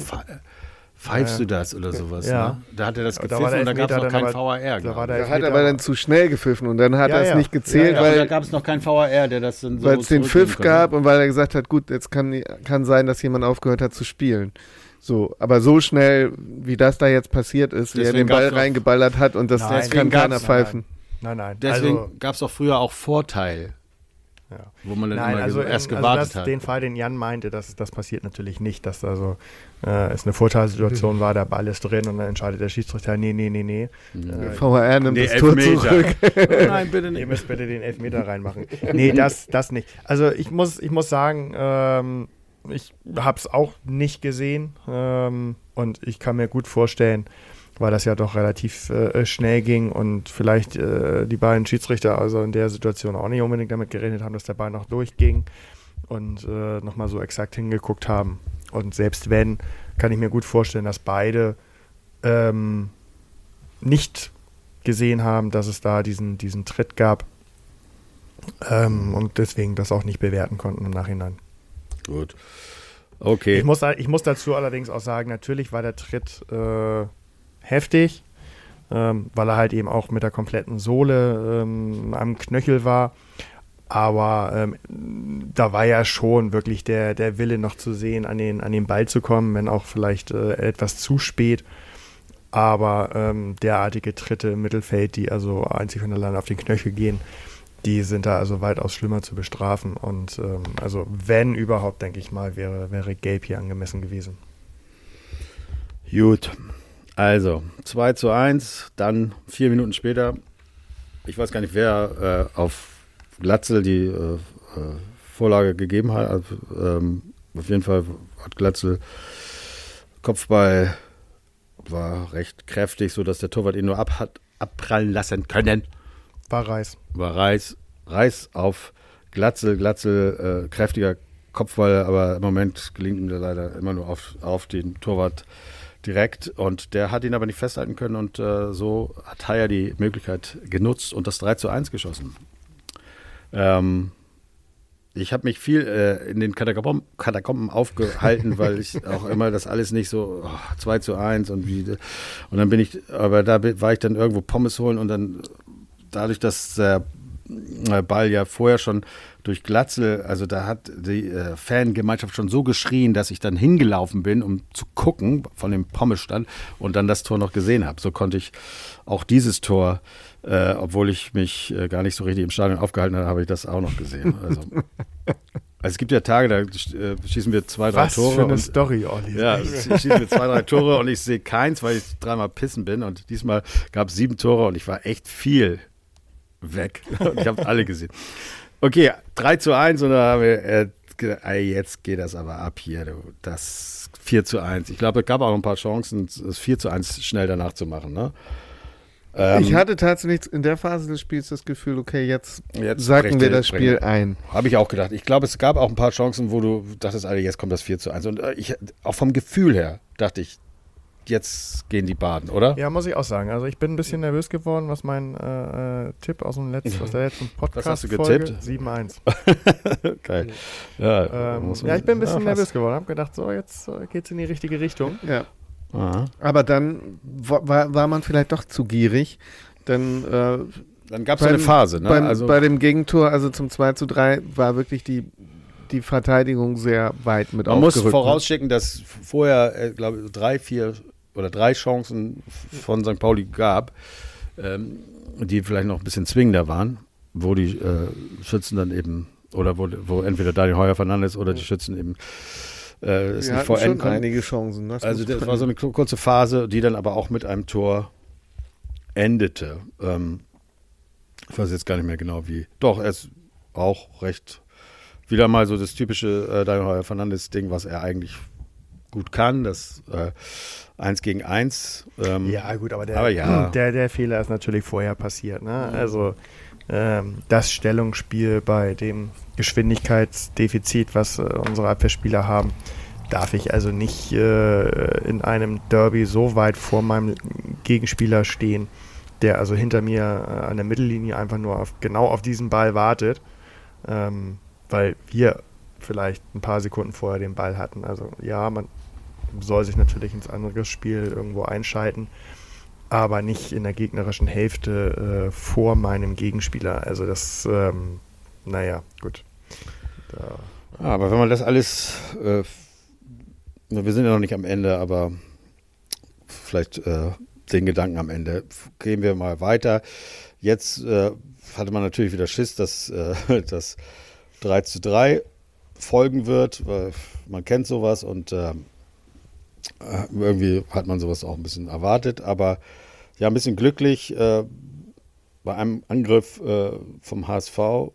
pfeifst ja. du das oder sowas? Ja. Ne? Da hat er das gepfiffen da und da gab es noch kein VAR. Da, war der da hat er aber dann zu schnell gepfiffen und dann hat ja, er es nicht gezählt, weil. da gab es noch kein VAR, der das dann so. Weil es den Pfiff gab und weil er gesagt hat: gut, jetzt kann, kann sein, dass jemand aufgehört hat zu spielen. So, aber so schnell, wie das da jetzt passiert ist, deswegen wie er den Ball reingeballert hat und das, nein, das kann keiner pfeifen. Nein, nein. Deswegen also, gab es auch früher auch Vorteil. Ja. Wo man dann Nein, immer also, erst gewartet also das, hat. Den Fall, den Jan meinte, das, das passiert natürlich nicht, dass also äh, es eine Vorteilssituation mhm. war, der Ball ist drin und dann entscheidet der Schiedsrichter, nee, nee, nee, nee. Mhm. Äh, VR nimmt nee, das Tor zurück. oh <laughs> nein, bitte nicht. Ihr müsst bitte den Elfmeter reinmachen. Nee, das, das nicht. Also ich muss, ich muss sagen, ähm, ich habe es auch nicht gesehen ähm, und ich kann mir gut vorstellen, weil das ja doch relativ äh, schnell ging und vielleicht äh, die beiden Schiedsrichter also in der Situation auch nicht unbedingt damit gerechnet haben, dass der Ball noch durchging und äh, nochmal so exakt hingeguckt haben. Und selbst wenn, kann ich mir gut vorstellen, dass beide ähm, nicht gesehen haben, dass es da diesen, diesen Tritt gab ähm, und deswegen das auch nicht bewerten konnten im Nachhinein. Gut. Okay. Ich muss, ich muss dazu allerdings auch sagen, natürlich war der Tritt äh, heftig, ähm, weil er halt eben auch mit der kompletten Sohle ähm, am Knöchel war. Aber ähm, da war ja schon wirklich der, der Wille noch zu sehen, an den, an den Ball zu kommen, wenn auch vielleicht äh, etwas zu spät. Aber ähm, derartige Tritte im Mittelfeld, die also einzig und allein auf den Knöchel gehen, die sind da also weitaus schlimmer zu bestrafen. Und ähm, also wenn überhaupt, denke ich mal, wäre, wäre Gelb hier angemessen gewesen. Gut. Also 2 zu 1, dann vier Minuten später, ich weiß gar nicht, wer äh, auf Glatzel die äh, äh, Vorlage gegeben hat. Also, ähm, auf jeden Fall hat Glatzel Kopfball war recht kräftig, sodass der Torwart ihn nur ab hat abprallen lassen können. War Reis. War Reis. Reis auf Glatzel. Glatzel, äh, kräftiger Kopfball, aber im Moment gelingt ihm leider immer nur auf, auf den Torwart direkt. Und der hat ihn aber nicht festhalten können und äh, so hat Haier die Möglichkeit genutzt und das 3 zu 1 geschossen. Ähm, ich habe mich viel äh, in den Katakomben, Katakomben aufgehalten, weil ich <laughs> auch immer das alles nicht so oh, 2 zu 1 und wie. Und dann bin ich, aber da war ich dann irgendwo Pommes holen und dann dadurch, dass der äh, Ball ja vorher schon durch Glatzel, also da hat die äh, Fangemeinschaft schon so geschrien, dass ich dann hingelaufen bin, um zu gucken von dem Pommelstand und dann das Tor noch gesehen habe. So konnte ich auch dieses Tor, äh, obwohl ich mich äh, gar nicht so richtig im Stadion aufgehalten habe, habe ich das auch noch gesehen. Also, also es gibt ja Tage, da äh, schießen wir zwei, drei Was Tore. für eine und, Story, Olli. ja, schießen wir zwei, drei Tore und ich sehe keins, weil ich dreimal pissen bin. Und diesmal gab es sieben Tore und ich war echt viel weg. <laughs> Ich habe alle gesehen. Okay, 3 zu 1 und da haben wir äh, jetzt geht das aber ab hier. Du, das 4 zu 1. Ich glaube, es gab auch ein paar Chancen, das 4 zu 1 schnell danach zu machen. Ne? Ähm, ich hatte tatsächlich in der Phase des Spiels das Gefühl, okay, jetzt, Jetzt sacken wir das Spiel ein. Habe ich auch gedacht. Ich glaube, es gab auch ein paar Chancen, wo du dachtest, Alter, jetzt kommt das 4 zu 1. Und äh, ich, auch vom Gefühl her dachte ich, jetzt gehen die Baden, oder? Ja, muss ich auch sagen. Also ich bin ein bisschen nervös geworden, was mein äh, äh, Tipp aus, dem letzten, aus der letzten <laughs> podcast hast du getippt? 7-1. <laughs> Geil. Ja, Ähm, ja, ich bin ein bisschen ja, nervös geworden. Hab gedacht, so, jetzt geht's in die richtige Richtung. Ja. Aha. Aber dann wa- war, war man vielleicht doch zu gierig. Denn äh, Dann gab es so eine Phase, ne? beim, also, bei dem Gegentor, also zum 2 zu 3, war wirklich die, die Verteidigung sehr weit mit man muss ne? vorausschicken, dass vorher, äh, glaube ich, drei, vier oder drei Chancen von St. Pauli gab, ähm, die vielleicht noch ein bisschen zwingender waren, wo die äh, Schützen dann eben, oder wo, wo entweder Daniel Heuer Fernandes oder die Schützen eben äh, es Wir nicht vollenden schon einige Chancen. Das Also das war so eine kur- kurze Phase, die dann aber auch mit einem Tor endete. Ähm, ich weiß jetzt gar nicht mehr genau wie. Doch, er ist auch recht wieder mal so das typische äh, Daniel Heuer Fernandes Ding, was er eigentlich gut kann, das äh, Eins gegen Eins. Ähm, Ja, gut, aber der, Aber ja. der, der Fehler ist natürlich vorher passiert. Ne? Also ähm, das Stellungsspiel bei dem Geschwindigkeitsdefizit, was äh, unsere Abwehrspieler haben, darf ich also nicht äh, in einem Derby so weit vor meinem Gegenspieler stehen, der also hinter mir äh, an der Mittellinie einfach nur auf, genau auf diesen Ball wartet, ähm, weil wir vielleicht ein paar Sekunden vorher den Ball hatten. Also ja, man soll sich natürlich ins andere Spiel irgendwo einschalten, aber nicht in der gegnerischen Hälfte äh, vor meinem Gegenspieler. Also das, ähm, naja, gut. Da, Ja, aber wenn man das alles, äh, wir sind ja noch nicht am Ende, aber vielleicht äh, den Gedanken am Ende. Gehen wir mal weiter. Jetzt äh, hatte man natürlich wieder Schiss, dass äh, <laughs> das 3 zu 3 folgen wird, weil man kennt sowas und äh, äh, irgendwie hat man sowas auch ein bisschen erwartet, aber ja, ein bisschen glücklich äh, bei einem Angriff äh, vom HSV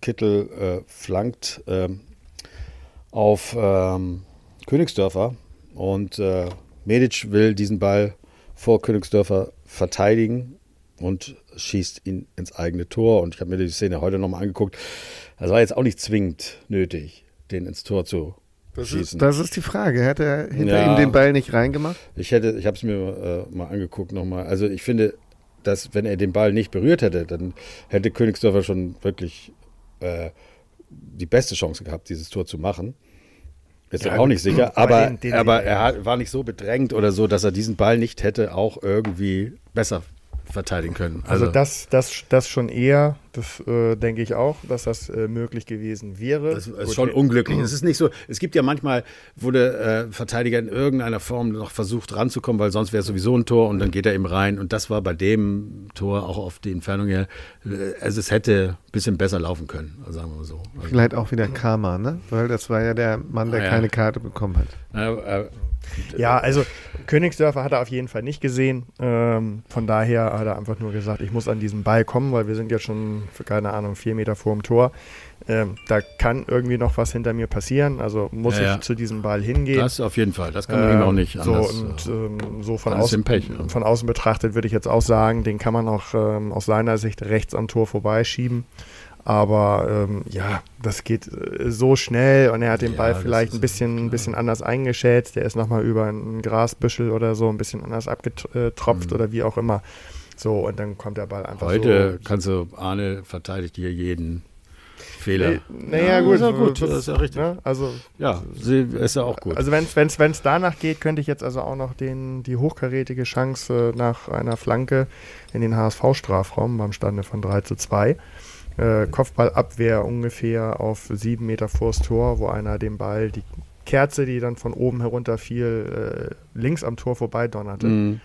Kittel äh, flankt ähm, auf ähm, Königsdörfer und äh, Medic will diesen Ball vor Königsdörfer verteidigen und schießt ihn ins eigene Tor. Und ich habe mir die Szene heute nochmal angeguckt. Das war jetzt auch nicht zwingend nötig, den ins Tor zu Das schießen. ist, das ist die Frage. Hätte er hinter Ja. ihm den Ball nicht reingemacht? Ich hätte, ich habe es mir äh, mal angeguckt nochmal. Also ich finde, dass wenn er den Ball nicht berührt hätte, dann hätte Königsdörfer schon wirklich äh, die beste Chance gehabt, dieses Tor zu machen. Ist Ja, auch nicht sicher, aber den- den aber er er hat, war nicht so bedrängt oder so, dass er diesen Ball nicht hätte auch irgendwie besser verteidigen können. also das, das, das schon eher, das äh, denke ich auch, dass das äh, möglich gewesen wäre. Das ist Gut, schon wir- unglücklich. <clears throat> Es ist nicht so, es gibt ja manchmal, wo der äh, Verteidiger in irgendeiner Form noch versucht ranzukommen, weil sonst wäre es sowieso ein Tor und dann geht er eben rein. Und das war bei dem Tor auch auf die Entfernung her, äh, also es hätte ein bisschen besser laufen können, sagen wir mal so. Also, Vielleicht auch wieder Karma, ne? Weil das war ja der Mann, der Ah, ja. keine Karte bekommen hat. Äh, Ja, also Königsdörfer hat er auf jeden Fall nicht gesehen. Ähm, von daher hat er einfach nur gesagt, ich muss an diesen Ball kommen, weil wir sind jetzt schon, für keine Ahnung, vier Meter vor dem Tor. Ähm, da kann irgendwie noch was hinter mir passieren. Also muss Ja, ja. ich zu diesem Ball hingehen. das auf jeden Fall, das kann man ihm auch nicht Ähm, so, anders. und äh, ähm, so von außen, Pech, ja. von außen betrachtet würde ich jetzt auch sagen, den kann man auch ähm, aus seiner Sicht rechts am Tor vorbeischieben. Aber ähm, ja, das geht äh, so schnell und er hat den Ja, Ball vielleicht ein bisschen, klar. ein bisschen anders eingeschätzt. Der ist nochmal über ein Grasbüschel oder so ein bisschen anders abgetropft Mhm. oder wie auch immer. So, und dann kommt der Ball einfach Heute so. kannst du, Arne verteidigt hier jeden Fehler. Naja, gut. ist ja gut, das ist ja richtig. Ne? Also, Ja, ist ja auch gut. also wenn es danach geht, könnte ich jetzt also auch noch den, die hochkarätige Chance äh, nach einer Flanke in den HSV-Strafraum beim Stande von 3 zu 2. Äh, Kopfballabwehr ungefähr auf sieben Meter vors Tor, wo einer den Ball, die Kerze, die dann von oben herunter fiel, äh, links am Tor vorbei donnerte. Mhm.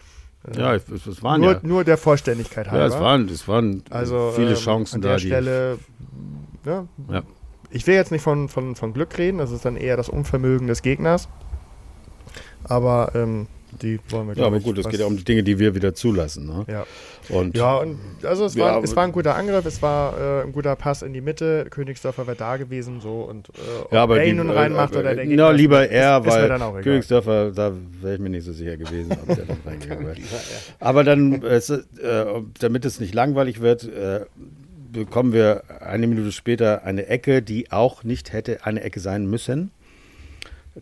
Äh, Ja, es, es waren nur, ja. nur der Vollständigkeit halber. Ja, es waren, es waren Also viele ähm, Chancen an da. der die- Stelle, ja, Ja. ich will jetzt nicht von, von, von Glück reden, das ist dann eher das Unvermögen des Gegners. Aber ähm, die wollen wir ja, aber gut, es geht ja um die Dinge, die wir wieder zulassen. Ne? Ja, Und ja und also es, Ja, war, es war ein guter Angriff, es war äh, ein guter Pass in die Mitte, Königsdorfer wäre da gewesen so und äh, ob ja, aber er die, ihn nun reinmacht äh, oder der äh, Gegner, Na, lieber ist, er, ist, ist weil egal. Königsdörfer, da wäre ich mir nicht so sicher gewesen, ob der dann reingegangen <laughs> wäre. Aber dann, äh, es, äh, damit es nicht langweilig wird, äh, bekommen wir eine Minute später eine Ecke, die auch nicht hätte eine Ecke sein müssen.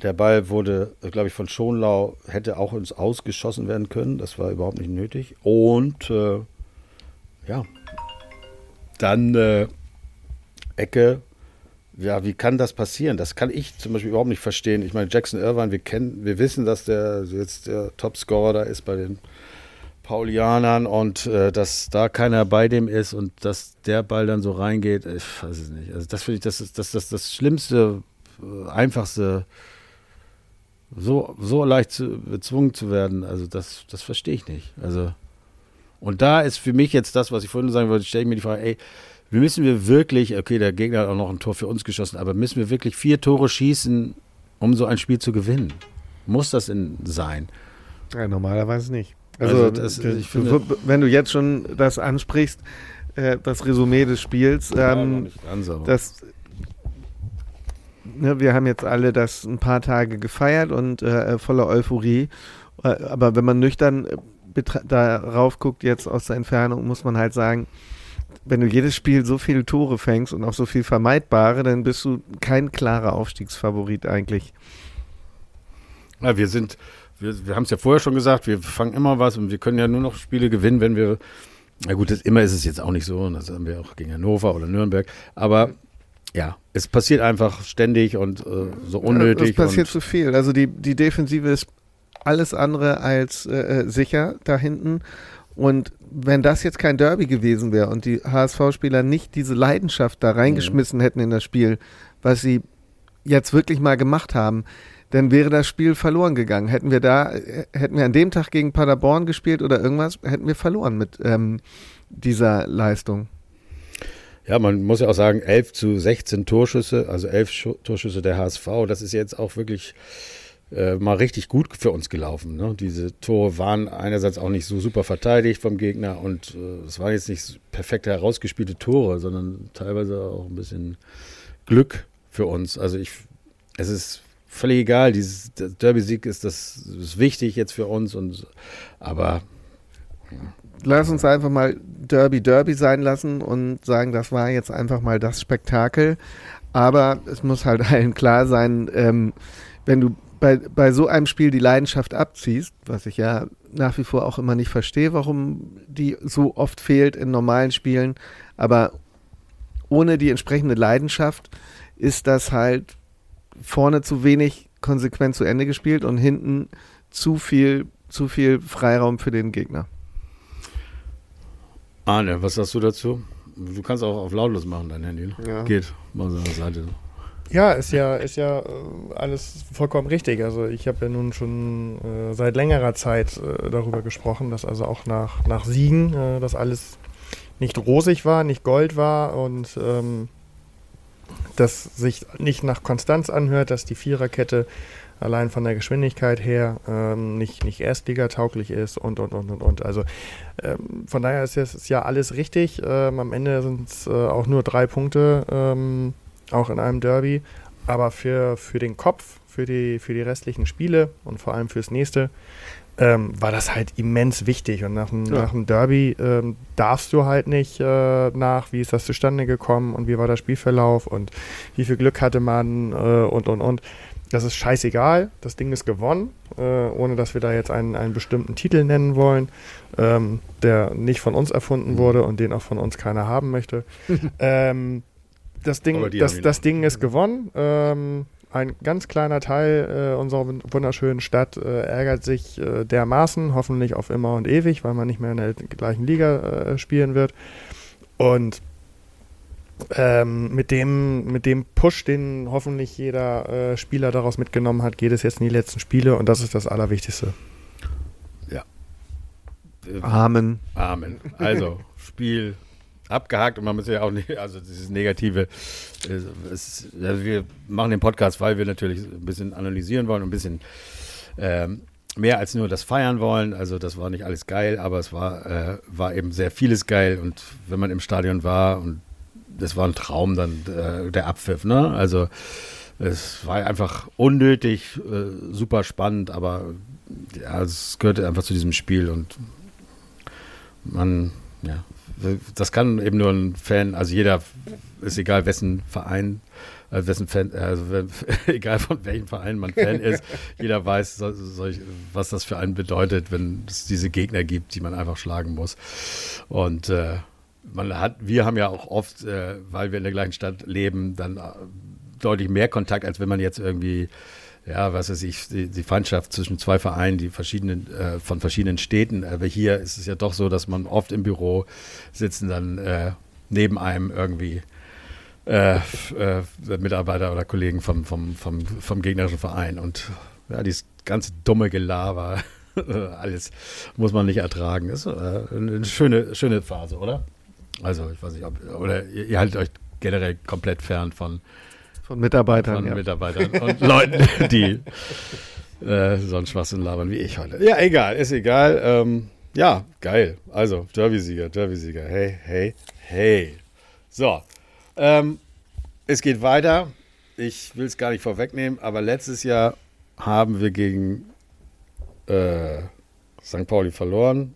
Der Ball wurde, glaube ich, von Schonlau, hätte auch ins Ausgeschossen werden können. Das war überhaupt nicht nötig. Und äh, ja, dann äh, Ecke. Ja, wie kann das passieren? Das kann ich zum Beispiel überhaupt nicht verstehen. Ich meine, Jackson Irvine, wir kennen, wir wissen, dass der jetzt der Topscorer da ist bei den Paulianern und äh, dass da keiner bei dem ist und dass der Ball dann so reingeht, ich weiß es nicht. Also das finde ich, das ist das, das, das Schlimmste, äh, einfachste, so, so leicht zu, bezwungen zu werden. Also das, das verstehe ich nicht. Also und da ist für mich jetzt das, was ich vorhin sagen wollte, stelle ich mir die Frage, ey, müssen wir wirklich, okay, der Gegner hat auch noch ein Tor für uns geschossen, aber müssen wir wirklich vier Tore schießen, um so ein Spiel zu gewinnen? Muss das in, sein? Ja, normalerweise nicht. Also, Also das- ich finde- wenn du jetzt schon das ansprichst, äh, das Resümee des Spiels, ähm, das, ne, wir haben jetzt alle das ein paar Tage gefeiert und äh, voller Euphorie. Äh, aber wenn man nüchtern äh, darauf guckt, jetzt aus der Entfernung, muss man halt sagen, wenn du jedes Spiel so viele Tore fängst und auch so viel vermeidbare, dann bist du kein klarer Aufstiegsfavorit eigentlich. Ja, wir sind, wir, wir haben es ja vorher schon gesagt, wir fangen immer was und wir können ja nur noch Spiele gewinnen, wenn wir, na gut, das, immer ist es jetzt auch nicht so, und das haben wir auch gegen Hannover oder Nürnberg, aber ja, es passiert einfach ständig und äh, so unnötig. Es passiert zu viel. Also die, die Defensive ist alles andere als äh, äh, sicher da hinten. Und wenn das jetzt kein Derby gewesen wäre und die HSV-Spieler nicht diese Leidenschaft da reingeschmissen hätten in das Spiel, was sie jetzt wirklich mal gemacht haben, dann wäre das Spiel verloren gegangen. Hätten wir da, äh, hätten wir an dem Tag gegen Paderborn gespielt oder irgendwas, hätten wir verloren mit ähm, dieser Leistung. Ja, man muss ja auch sagen, 11 zu 16 Torschüsse, also 11 Schu Torschüsse der HSV, das ist jetzt auch wirklich äh, mal richtig gut für uns gelaufen. Ne? Diese Tore waren einerseits auch nicht so super verteidigt vom Gegner und äh, es waren jetzt nicht perfekte herausgespielte Tore, sondern teilweise auch ein bisschen Glück für uns. Also ich, es ist völlig egal, dieses der Derby-Sieg ist das ist wichtig jetzt für uns und aber Lass uns einfach mal Derby Derby sein lassen und sagen, das war jetzt einfach mal das Spektakel. Aber es muss halt <laughs> allen klar sein, ähm, wenn du bei, bei so einem Spiel die Leidenschaft abziehst, was ich ja nach wie vor auch immer nicht verstehe, warum die so oft fehlt in normalen Spielen, aber ohne die entsprechende Leidenschaft ist das halt vorne zu wenig konsequent zu Ende gespielt und hinten zu viel, zu viel Freiraum für den Gegner. Arne, was sagst du dazu? Du kannst auch auf lautlos machen, dein Handy. Ne? Ja. Geht, mal so an der Seite. Ja, ist ja, ist ja äh, alles vollkommen richtig. Also ich habe ja nun schon äh, seit längerer Zeit äh, darüber gesprochen, dass also auch nach, nach Siegen äh, das alles nicht rosig war, nicht Gold war und ähm, dass sich nicht nach Konstanz anhört, dass die Viererkette allein von der Geschwindigkeit her ähm, nicht, nicht Erstliga-tauglich ist und, und, und, und, und. Also ähm, von daher ist es ja alles richtig. Ähm, am Ende sind es äh, auch nur drei Punkte, ähm, auch in einem Derby. Aber für, für den Kopf, für die, für die restlichen Spiele und vor allem fürs nächste, ähm, war das halt immens wichtig. Und nach dem, Ja. nach dem Derby ähm, darfst du halt nicht äh, nach, wie ist das zustande gekommen und wie war der Spielverlauf und wie viel Glück hatte man äh, und, und, und. Das ist scheißegal. Das Ding ist gewonnen, äh, ohne dass wir da jetzt einen, einen bestimmten Titel nennen wollen, ähm, der nicht von uns erfunden wurde und den auch von uns keiner haben möchte. <laughs> ähm, das Ding, das, das Ding ist gewonnen. Ähm, ein ganz kleiner Teil äh, unserer wunderschönen Stadt äh, ärgert sich äh, dermaßen, hoffentlich auf immer und ewig, weil man nicht mehr in der gleichen Liga äh, spielen wird. Und ähm, mit, dem, mit dem Push, den hoffentlich jeder äh, Spieler daraus mitgenommen hat, geht es jetzt in die letzten Spiele und das ist das Allerwichtigste. Ja. Amen. Amen. Also, <laughs> Spiel abgehakt und man muss ja auch nicht, also dieses Negative, äh, es, also wir machen den Podcast, weil wir natürlich ein bisschen analysieren wollen und ein bisschen ähm, mehr als nur das feiern wollen. Also das war nicht alles geil, aber es war, äh, war eben sehr vieles geil und wenn man im Stadion war und das war ein Traum dann äh, der Abpfiff, ne? Also es war einfach unnötig, äh, super spannend, aber ja, es gehörte einfach zu diesem Spiel und man, ja, das kann eben nur ein Fan, also jeder, ist egal wessen Verein, äh, wessen Fan, also <laughs> egal von welchem Verein man Fan ist, <laughs> jeder weiß, so, so, was das für einen bedeutet, wenn es diese Gegner gibt, die man einfach schlagen muss. Und äh, man hat, wir haben ja auch oft, äh, weil wir in der gleichen Stadt leben, dann äh, deutlich mehr Kontakt, als wenn man jetzt irgendwie ja, was weiß ich, die, die Feindschaft zwischen zwei Vereinen, die verschiedenen, äh, von verschiedenen Städten. Aber hier ist es ja doch so, dass man oft im Büro sitzen dann äh, neben einem irgendwie äh, Mitarbeiter oder Kollegen vom, vom, vom, vom gegnerischen Verein. Und ja, dieses ganze dumme Gelaber, <laughs> alles muss man nicht ertragen. Ist eine schöne, schöne Phase, oder? Also, ich weiß nicht, ob, oder ihr, ihr haltet euch generell komplett fern von von Mitarbeitern. Von ja. Mitarbeitern und <laughs> Leuten, die äh, so einen Schwachsinn labern wie ich heute. Ja, egal, ist egal. Ähm, ja, geil. Also, Derby-Sieger, Derby-Sieger. Hey, hey, hey. So, ähm, es geht weiter. Ich will es gar nicht vorwegnehmen, aber letztes Jahr haben wir gegen äh, St. Pauli verloren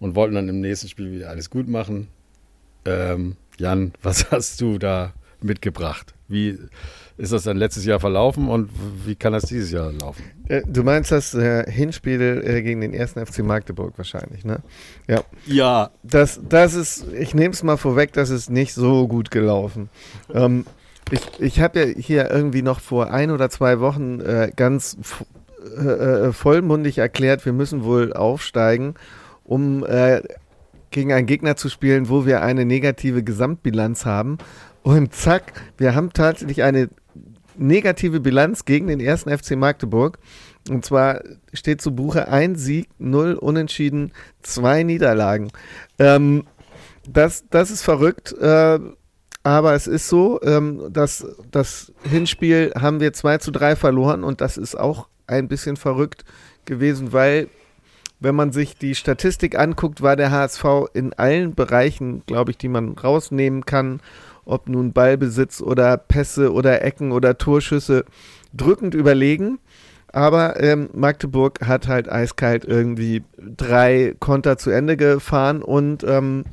und wollten dann im nächsten Spiel wieder alles gut machen. Ähm, Jan, <laughs> was hast du da mitgebracht? Wie ist das dann letztes Jahr verlaufen und wie kann das dieses Jahr laufen? Äh, du meinst das äh, Hinspiel äh, gegen den ersten FC Magdeburg wahrscheinlich, ne? Ja. Ja. Das, das ist, ich nehme es mal vorweg, das ist nicht so gut gelaufen. ähm, ich ich habe ja hier irgendwie noch vor ein oder zwei Wochen äh, ganz äh, äh, vollmundig erklärt, wir müssen wohl aufsteigen, um gegen einen Gegner zu spielen, wo wir eine negative Gesamtbilanz haben und zack, wir haben tatsächlich eine negative Bilanz gegen den ersten FC Magdeburg. Und zwar steht zu Buche ein Sieg, null Unentschieden, zwei Niederlagen. Ähm, das, das ist verrückt, äh, aber es ist so, ähm, dass das Hinspiel haben wir 2 zu 3 verloren und das ist auch ein bisschen verrückt gewesen, weil wenn man sich die Statistik anguckt, war der HSV in allen Bereichen, glaube ich, die man rausnehmen kann ob nun Ballbesitz oder Pässe oder Ecken oder Torschüsse, drückend überlegen. Aber ähm, Magdeburg hat halt eiskalt irgendwie drei Konter zu Ende gefahren und ähm,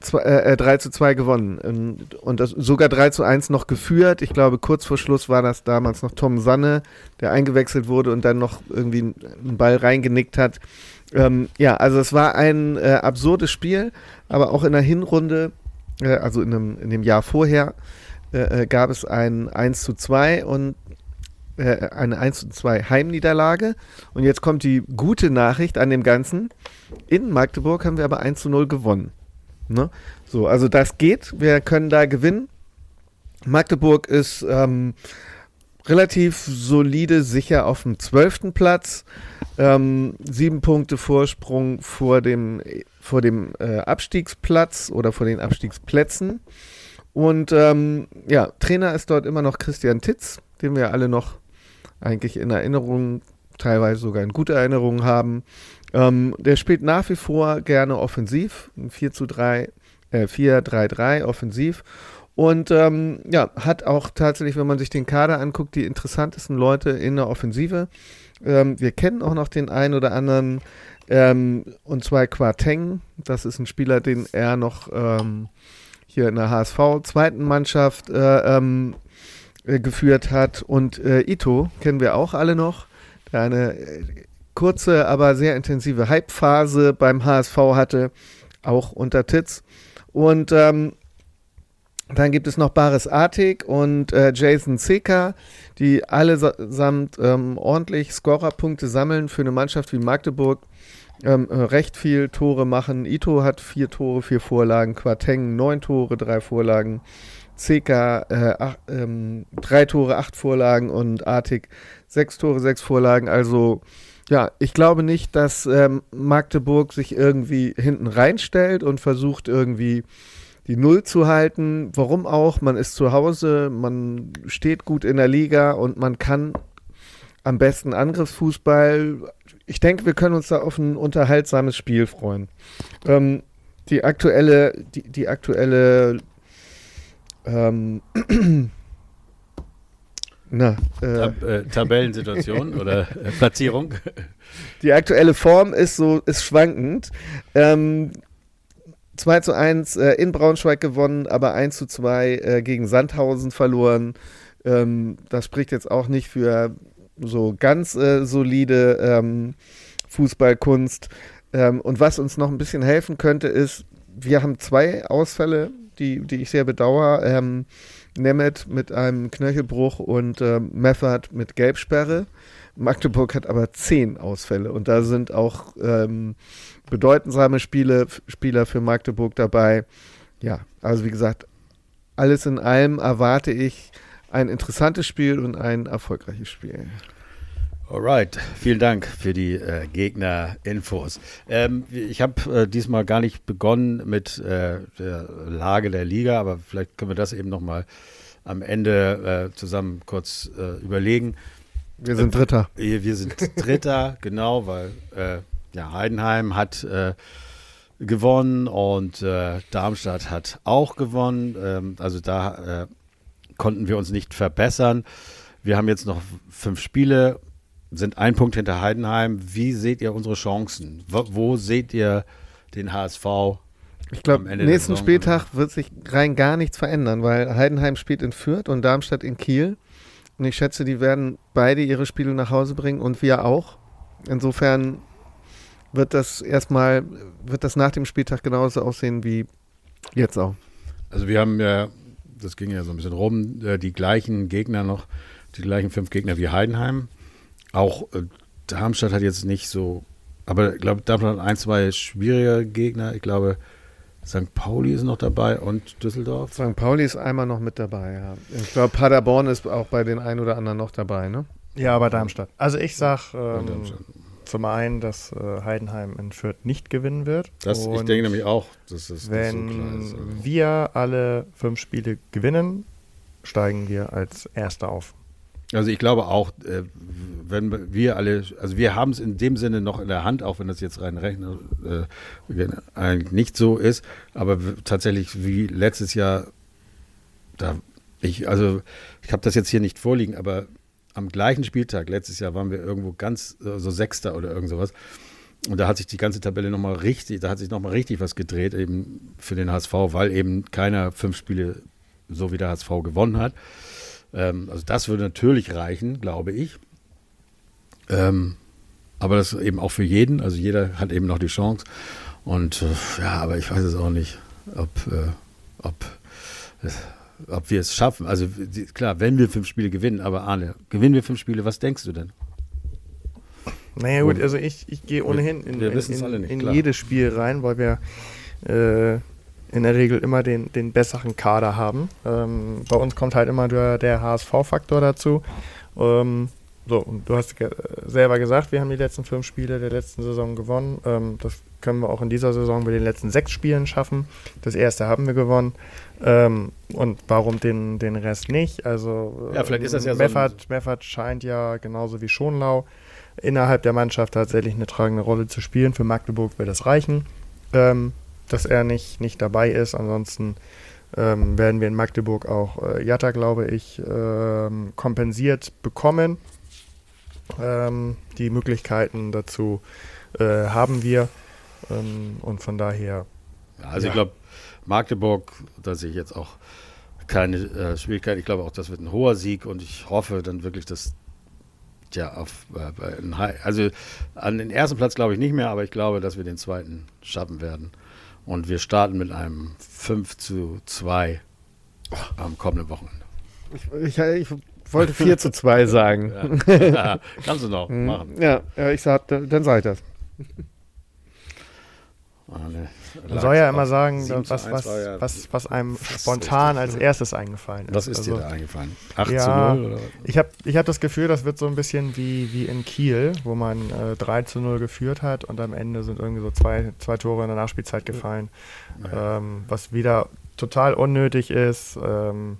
zwei, äh, 3 äh, zu 2 gewonnen. Und, und das, sogar 3 zu 1 noch geführt. Ich glaube, kurz vor Schluss war das damals noch Tom Sanne, der eingewechselt wurde und dann noch irgendwie einen Ball reingenickt hat. Ähm, ja, also es war ein äh, absurdes Spiel, aber auch in der Hinrunde äh, also in, einem, in dem Jahr vorher, äh, äh gab es ein 1 zu 2 und eine 1 zu 2 Heimniederlage. Und jetzt kommt die gute Nachricht an dem Ganzen. In Magdeburg haben wir aber 1 zu 0 gewonnen. Ne? So, also das geht. Wir können da gewinnen. Magdeburg ist ähm, relativ solide, sicher auf dem zwölften Platz. Ähm, sieben Punkte Vorsprung vor dem vor dem äh, Abstiegsplatz oder vor den Abstiegsplätzen. Und ähm, ja, Trainer ist dort immer noch Christian Titz, den wir alle noch eigentlich in Erinnerung, teilweise sogar in guter Erinnerung haben. Ähm, der spielt nach wie vor gerne offensiv, 4 zu 3, äh, 4-3-3 offensiv. Und ähm, ja, hat auch tatsächlich, wenn man sich den Kader anguckt, die interessantesten Leute in der Offensive. Ähm, wir kennen auch noch den einen oder anderen ähm, und zwar Quarteng, das ist ein Spieler, den er noch ähm, hier in der HSV zweiten Mannschaft äh, ähm, äh, geführt hat. Und äh, Ito kennen wir auch alle noch, der eine äh, kurze, aber sehr intensive Hype-Phase beim HSV hatte, auch unter Titz. Und ähm, Dann gibt es noch Baris Artig und äh, Jason Zeka, die allesamt ähm, ordentlich Scorerpunkte sammeln für eine Mannschaft wie Magdeburg. Ähm, äh, recht viel Tore machen. Ito hat vier Tore, vier Vorlagen. Quateng neun Tore, drei Vorlagen. Zeka äh, ähm, drei Tore, acht Vorlagen und Artig sechs Tore, sechs Vorlagen. Also ja, ich glaube nicht, dass ähm, Magdeburg sich irgendwie hinten reinstellt und versucht irgendwie die Null zu halten. Warum auch? Man ist zu Hause, man steht gut in der Liga und man kann am besten Angriffsfußball. Ich denke, wir können uns da auf ein unterhaltsames Spiel freuen. Ähm, die aktuelle, die, die aktuelle ähm, <clears throat> Na, äh, Tab äh, Tabellensituation oder äh, Platzierung? <laughs> Die aktuelle Form ist so, ist schwankend. Ähm, 2 zu 1 äh, in Braunschweig gewonnen, aber 1 zu 2 äh, gegen Sandhausen verloren. Ähm, das spricht jetzt auch nicht für so ganz äh, solide ähm, Fußballkunst. Ähm, und was uns noch ein bisschen helfen könnte, ist, wir haben zwei Ausfälle, die, die ich sehr bedauere. Ähm, Nemeth mit einem Knöchelbruch und äh, Meffert mit Gelbsperre. Magdeburg hat aber zehn Ausfälle und da sind auch ähm, bedeutsame Spiele, Spieler für Magdeburg dabei. Ja, also wie gesagt, alles in allem erwarte ich ein interessantes Spiel und ein erfolgreiches Spiel. Alright, vielen Dank für die äh, Gegner-Infos. Ähm, ich habe äh, diesmal gar nicht begonnen mit äh, der Lage der Liga, aber vielleicht können wir das eben nochmal am Ende äh, zusammen kurz äh, überlegen. Wir sind Dritter. Äh, wir sind Dritter, <laughs> genau, weil ja, Heidenheim hat gewonnen und Darmstadt hat auch gewonnen. Ähm, also da konnten wir uns nicht verbessern. Wir haben jetzt noch fünf Spiele sind ein Punkt hinter Heidenheim. Wie seht ihr unsere Chancen? Wo, wo seht ihr den HSV? Ich glaube, nächsten Spieltag wird sich rein gar nichts verändern, weil Heidenheim spielt in Fürth und Darmstadt in Kiel. Und ich schätze, die werden beide ihre Spiele nach Hause bringen und wir auch. Insofern wird das erstmal, wird das nach dem Spieltag genauso aussehen wie jetzt auch. Also wir haben ja, das ging ja so ein bisschen rum, äh, die gleichen Gegner noch, die gleichen fünf Gegner wie Heidenheim. Auch äh, Darmstadt hat jetzt nicht so, aber ich glaube, Darmstadt hat ein, zwei schwierige Gegner. Ich glaube, St. Pauli ist noch dabei und Düsseldorf. St. Pauli ist einmal noch mit dabei, ja. Ich glaube, Paderborn ist auch bei den einen oder anderen noch dabei, ne? Ja, aber Darmstadt. Also ich sag ähm, zum einen, dass äh, Heidenheim in Fürth nicht gewinnen wird. Das, ich denke nämlich auch, dass das wenn so klar ist. Also. wir alle fünf Spiele gewinnen, steigen wir als Erster auf. Also ich glaube auch, äh, wenn wir alle, also wir haben es in dem Sinne noch in der Hand, auch wenn das jetzt rein rechnen äh, eigentlich nicht so ist, aber tatsächlich wie letztes Jahr, da ich, also ich habe das jetzt hier nicht vorliegen, aber am gleichen Spieltag letztes Jahr waren wir irgendwo ganz äh, so Sechster oder irgend sowas. Und da hat sich die ganze Tabelle nochmal richtig, da hat sich nochmal richtig was gedreht, eben für den HSV, weil eben keiner fünf Spiele so wie der HSV gewonnen hat. Ähm, also das würde natürlich reichen, glaube ich. Ähm, aber das eben auch für jeden. Also jeder hat eben noch die Chance. Und äh, ja, aber ich weiß es auch nicht, ob, äh, ob, äh, ob wir es schaffen. Also klar, wenn wir fünf Spiele gewinnen, aber Arne, gewinnen wir fünf Spiele, was denkst du denn? Naja gut, also ich, ich gehe ohnehin in, in, in, in jedes Spiel rein, weil wir äh, in der Regel immer den, den besseren Kader haben. Ähm, bei uns kommt halt immer der, der HSV-Faktor dazu. Ähm, so, und du hast ge selber gesagt, wir haben die letzten fünf Spiele der letzten Saison gewonnen. Ähm, das können wir auch in dieser Saison mit den letzten sechs Spielen schaffen. Das erste haben wir gewonnen. Ähm, und warum den, den Rest nicht? Also, ja, vielleicht ist das ja Meffert, so Meffert scheint ja genauso wie Schonlau innerhalb der Mannschaft tatsächlich eine tragende Rolle zu spielen. Für Magdeburg wird das reichen. Ähm, dass er nicht, nicht dabei ist. Ansonsten ähm, werden wir in Magdeburg auch äh, Jatta, glaube ich, ähm, kompensiert bekommen. Ähm, die Möglichkeiten dazu äh, haben wir. Ähm, und von daher. Also ja. ich glaube, Magdeburg, da sehe ich jetzt auch keine äh, Schwierigkeit. Ich glaube auch, das wird ein hoher Sieg und ich hoffe dann wirklich, dass ja, auf, äh, also an den ersten Platz glaube ich nicht mehr, aber ich glaube, dass wir den zweiten schaffen werden. Und wir starten mit einem 5 zu 2 am kommenden Wochenende. Ich, ich, ich wollte 4 zu 2 <laughs> sagen. Ja. Kannst du noch Mhm. machen. Ja, ja, ich sag, dann sag ich das. Man soll ja immer sagen, 7 zu was, 1 was, ja was, was einem spontan als erstes eingefallen ist. Was ist also, dir da eingefallen? 8 Ja. zu 0? Oder? Ich habe ich hab das Gefühl, das wird so ein bisschen wie, wie in Kiel, wo man äh, 3 zu 0 geführt hat und am Ende sind irgendwie so zwei, zwei Tore in der Nachspielzeit gefallen, Ja. ähm, was wieder total unnötig ist. Ähm,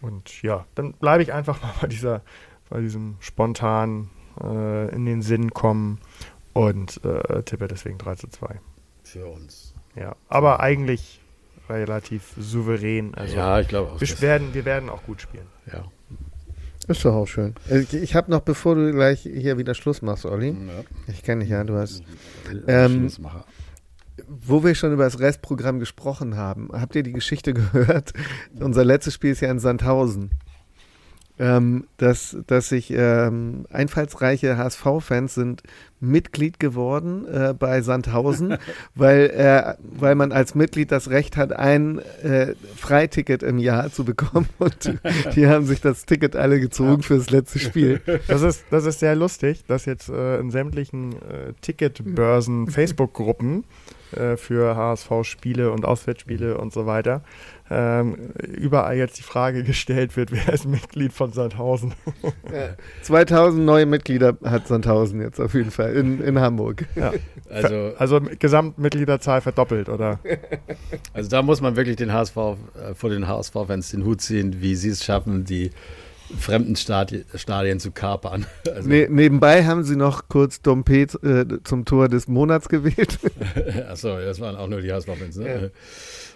und ja, dann bleibe ich einfach <laughs> mal bei, dieser, bei diesem spontan äh, in den Sinn kommen und äh, tippe deswegen 3 zu 2. Für uns. Ja, aber eigentlich relativ souverän. Also ja, ich glaube auch. wir, werden, wir werden auch gut spielen. ja. Ist doch auch schön. Ich, ich habe noch, bevor du gleich hier wieder Schluss machst, Olli. Ja. Ich kenne dich ja, du hast. Ähm, Schlussmacher. Wo wir schon über das Restprogramm gesprochen haben, habt ihr die Geschichte <laughs> gehört? Unser letztes Spiel ist ja in Sandhausen. Ähm, dass, dass sich ähm, einfallsreiche HSV-Fans sind Mitglied geworden äh, bei Sandhausen, <laughs> weil, äh, weil man als Mitglied das Recht hat, ein äh, Freiticket im Jahr zu bekommen. <laughs> Und die, haben sich das Ticket alle gezogen für das letzte Spiel. Das ist, das ist sehr lustig, dass jetzt äh, in sämtlichen äh, Ticketbörsen, <laughs> Facebook-Gruppen äh, für HSV-Spiele und Auswärtsspiele und so weiter ähm, überall jetzt die Frage gestellt wird, <laughs> wer ist Mitglied von Sandhausen? <laughs> 2000 neue Mitglieder hat Sandhausen jetzt auf jeden Fall in, in Hamburg. Ja. Also, Also Gesamtmitgliederzahl verdoppelt, oder? also da muss man wirklich den HSV, äh, vor den HSV-Fans den Hut ziehen, wie sie es schaffen, die fremden Stadi Stadien zu kapern. <laughs> Also, Ne, nebenbei haben sie noch kurz Dompet äh, zum Tor des Monats gewählt. <laughs> Achso, das waren auch nur die HSV-Fans, ne?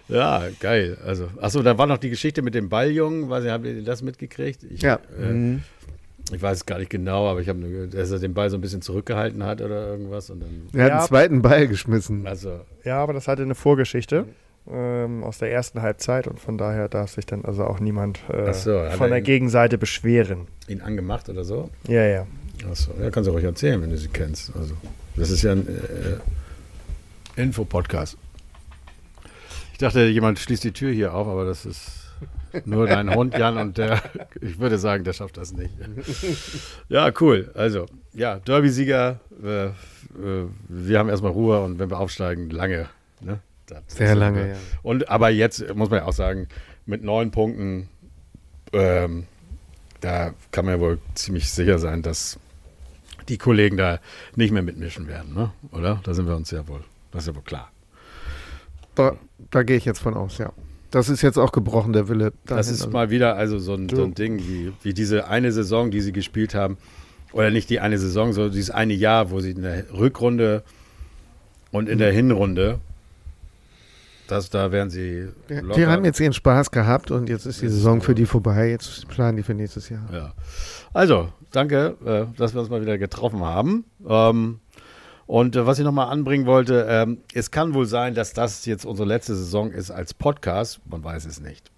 Ja. geil. Also, achso, da war noch die Geschichte mit dem Balljungen. Weiß nicht, habt ihr das mitgekriegt? Ich, Ja. Äh, Mhm. ich weiß es gar nicht genau, aber ich habe nur gehört, dass er den Ball so ein bisschen zurückgehalten hat oder irgendwas. Und dann, Er hat Ja. einen zweiten Ball geschmissen. also, Ja, aber das hatte eine Vorgeschichte ähm, aus der ersten Halbzeit und von daher darf sich dann also auch niemand äh, so, von er der ihn- Gegenseite beschweren. ihn angemacht oder so. Ja, ja. Achso, ja, kannst du ruhig erzählen, wenn du sie kennst. Also, das ist ja ein äh, Info-Podcast. Ich dachte, jemand schließt die Tür hier auf, aber das ist nur dein Hund, Jan, und der, ich würde sagen, der schafft das nicht. Ja, cool. Also, ja, Derby-Sieger, äh, äh, wir haben erstmal Ruhe und wenn wir aufsteigen, lange. Das Sehr lange, ja. Und aber jetzt muss man ja auch sagen, mit neun Punkten, ähm, da kann man ja wohl ziemlich sicher sein, dass die Kollegen da nicht mehr mitmischen werden, ne? oder? Da sind wir uns ja wohl, das ist ja wohl klar. Da, da gehe ich jetzt von aus, ja. Das ist jetzt auch gebrochen, der Wille. Das dahin. ist mal wieder also so ein, so ein Ding, wie, wie diese eine Saison, die sie gespielt haben, oder nicht die eine Saison, sondern dieses eine Jahr, wo sie in der Rückrunde und in der Hinrunde, das, da werden sie locker. die haben jetzt ihren Spaß gehabt und jetzt ist die Saison für die vorbei. Jetzt planen die für nächstes Jahr. Ja. Also, danke, äh, dass wir uns mal wieder getroffen haben. Ähm, und äh, was ich nochmal anbringen wollte, ähm, es kann wohl sein, dass das jetzt unsere letzte Saison ist als Podcast. Man weiß es nicht.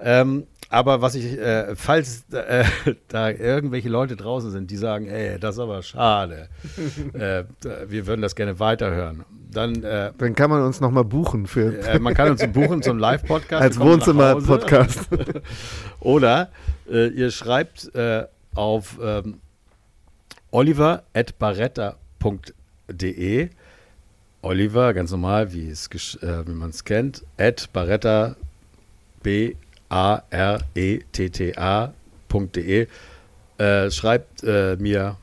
Ähm, aber was ich, äh, falls äh, <laughs> da irgendwelche Leute draußen sind, die sagen, ey, das ist aber schade, <laughs> äh, wir würden das gerne weiterhören, dann äh, Dann kann man uns nochmal buchen für äh, man kann uns buchen zum Live-Podcast. als. Wohnzimmer-Podcast. <laughs> Oder äh, ihr schreibt äh, auf ähm, oliver.barretta.de Oliver, ganz normal, wie, äh, wie man es kennt, at barretta, b a r e t t a.de äh, schreibt mir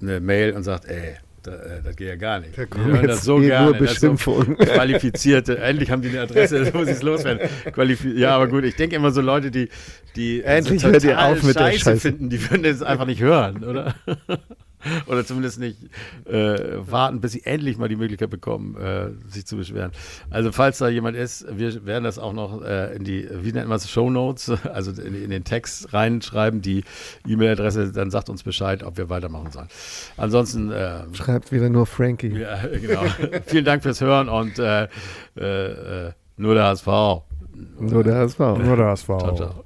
eine Mail und sagt, ey, da, äh, das geht ja gar nicht. Da kommen hören das so eh gerne. nur das ist so <laughs> qualifizierte, endlich haben die eine Adresse, wo sie es loswerden. Qualifi ja, aber gut, ich denke immer so Leute, die, die Endlich so hört ihr auf mit der Scheiße Scheiße. finden, die würden das einfach nicht hören, oder? <laughs> <laughs> oder zumindest nicht äh, warten, bis sie endlich mal die Möglichkeit bekommen, äh, sich zu beschweren. Also falls da jemand ist, wir werden das auch noch äh, in die, wie nennt man es, Show Notes, <laughs> also in, in den Text reinschreiben, die E-Mail-Adresse, dann sagt uns Bescheid, ob wir weitermachen sollen. Ansonsten äh, Schreibt wieder nur Frankie. ja, genau. <laughs> Vielen Dank fürs Hören und äh, äh, nur der HSV. Nur der HSV. Nur das war Ciao, ciao.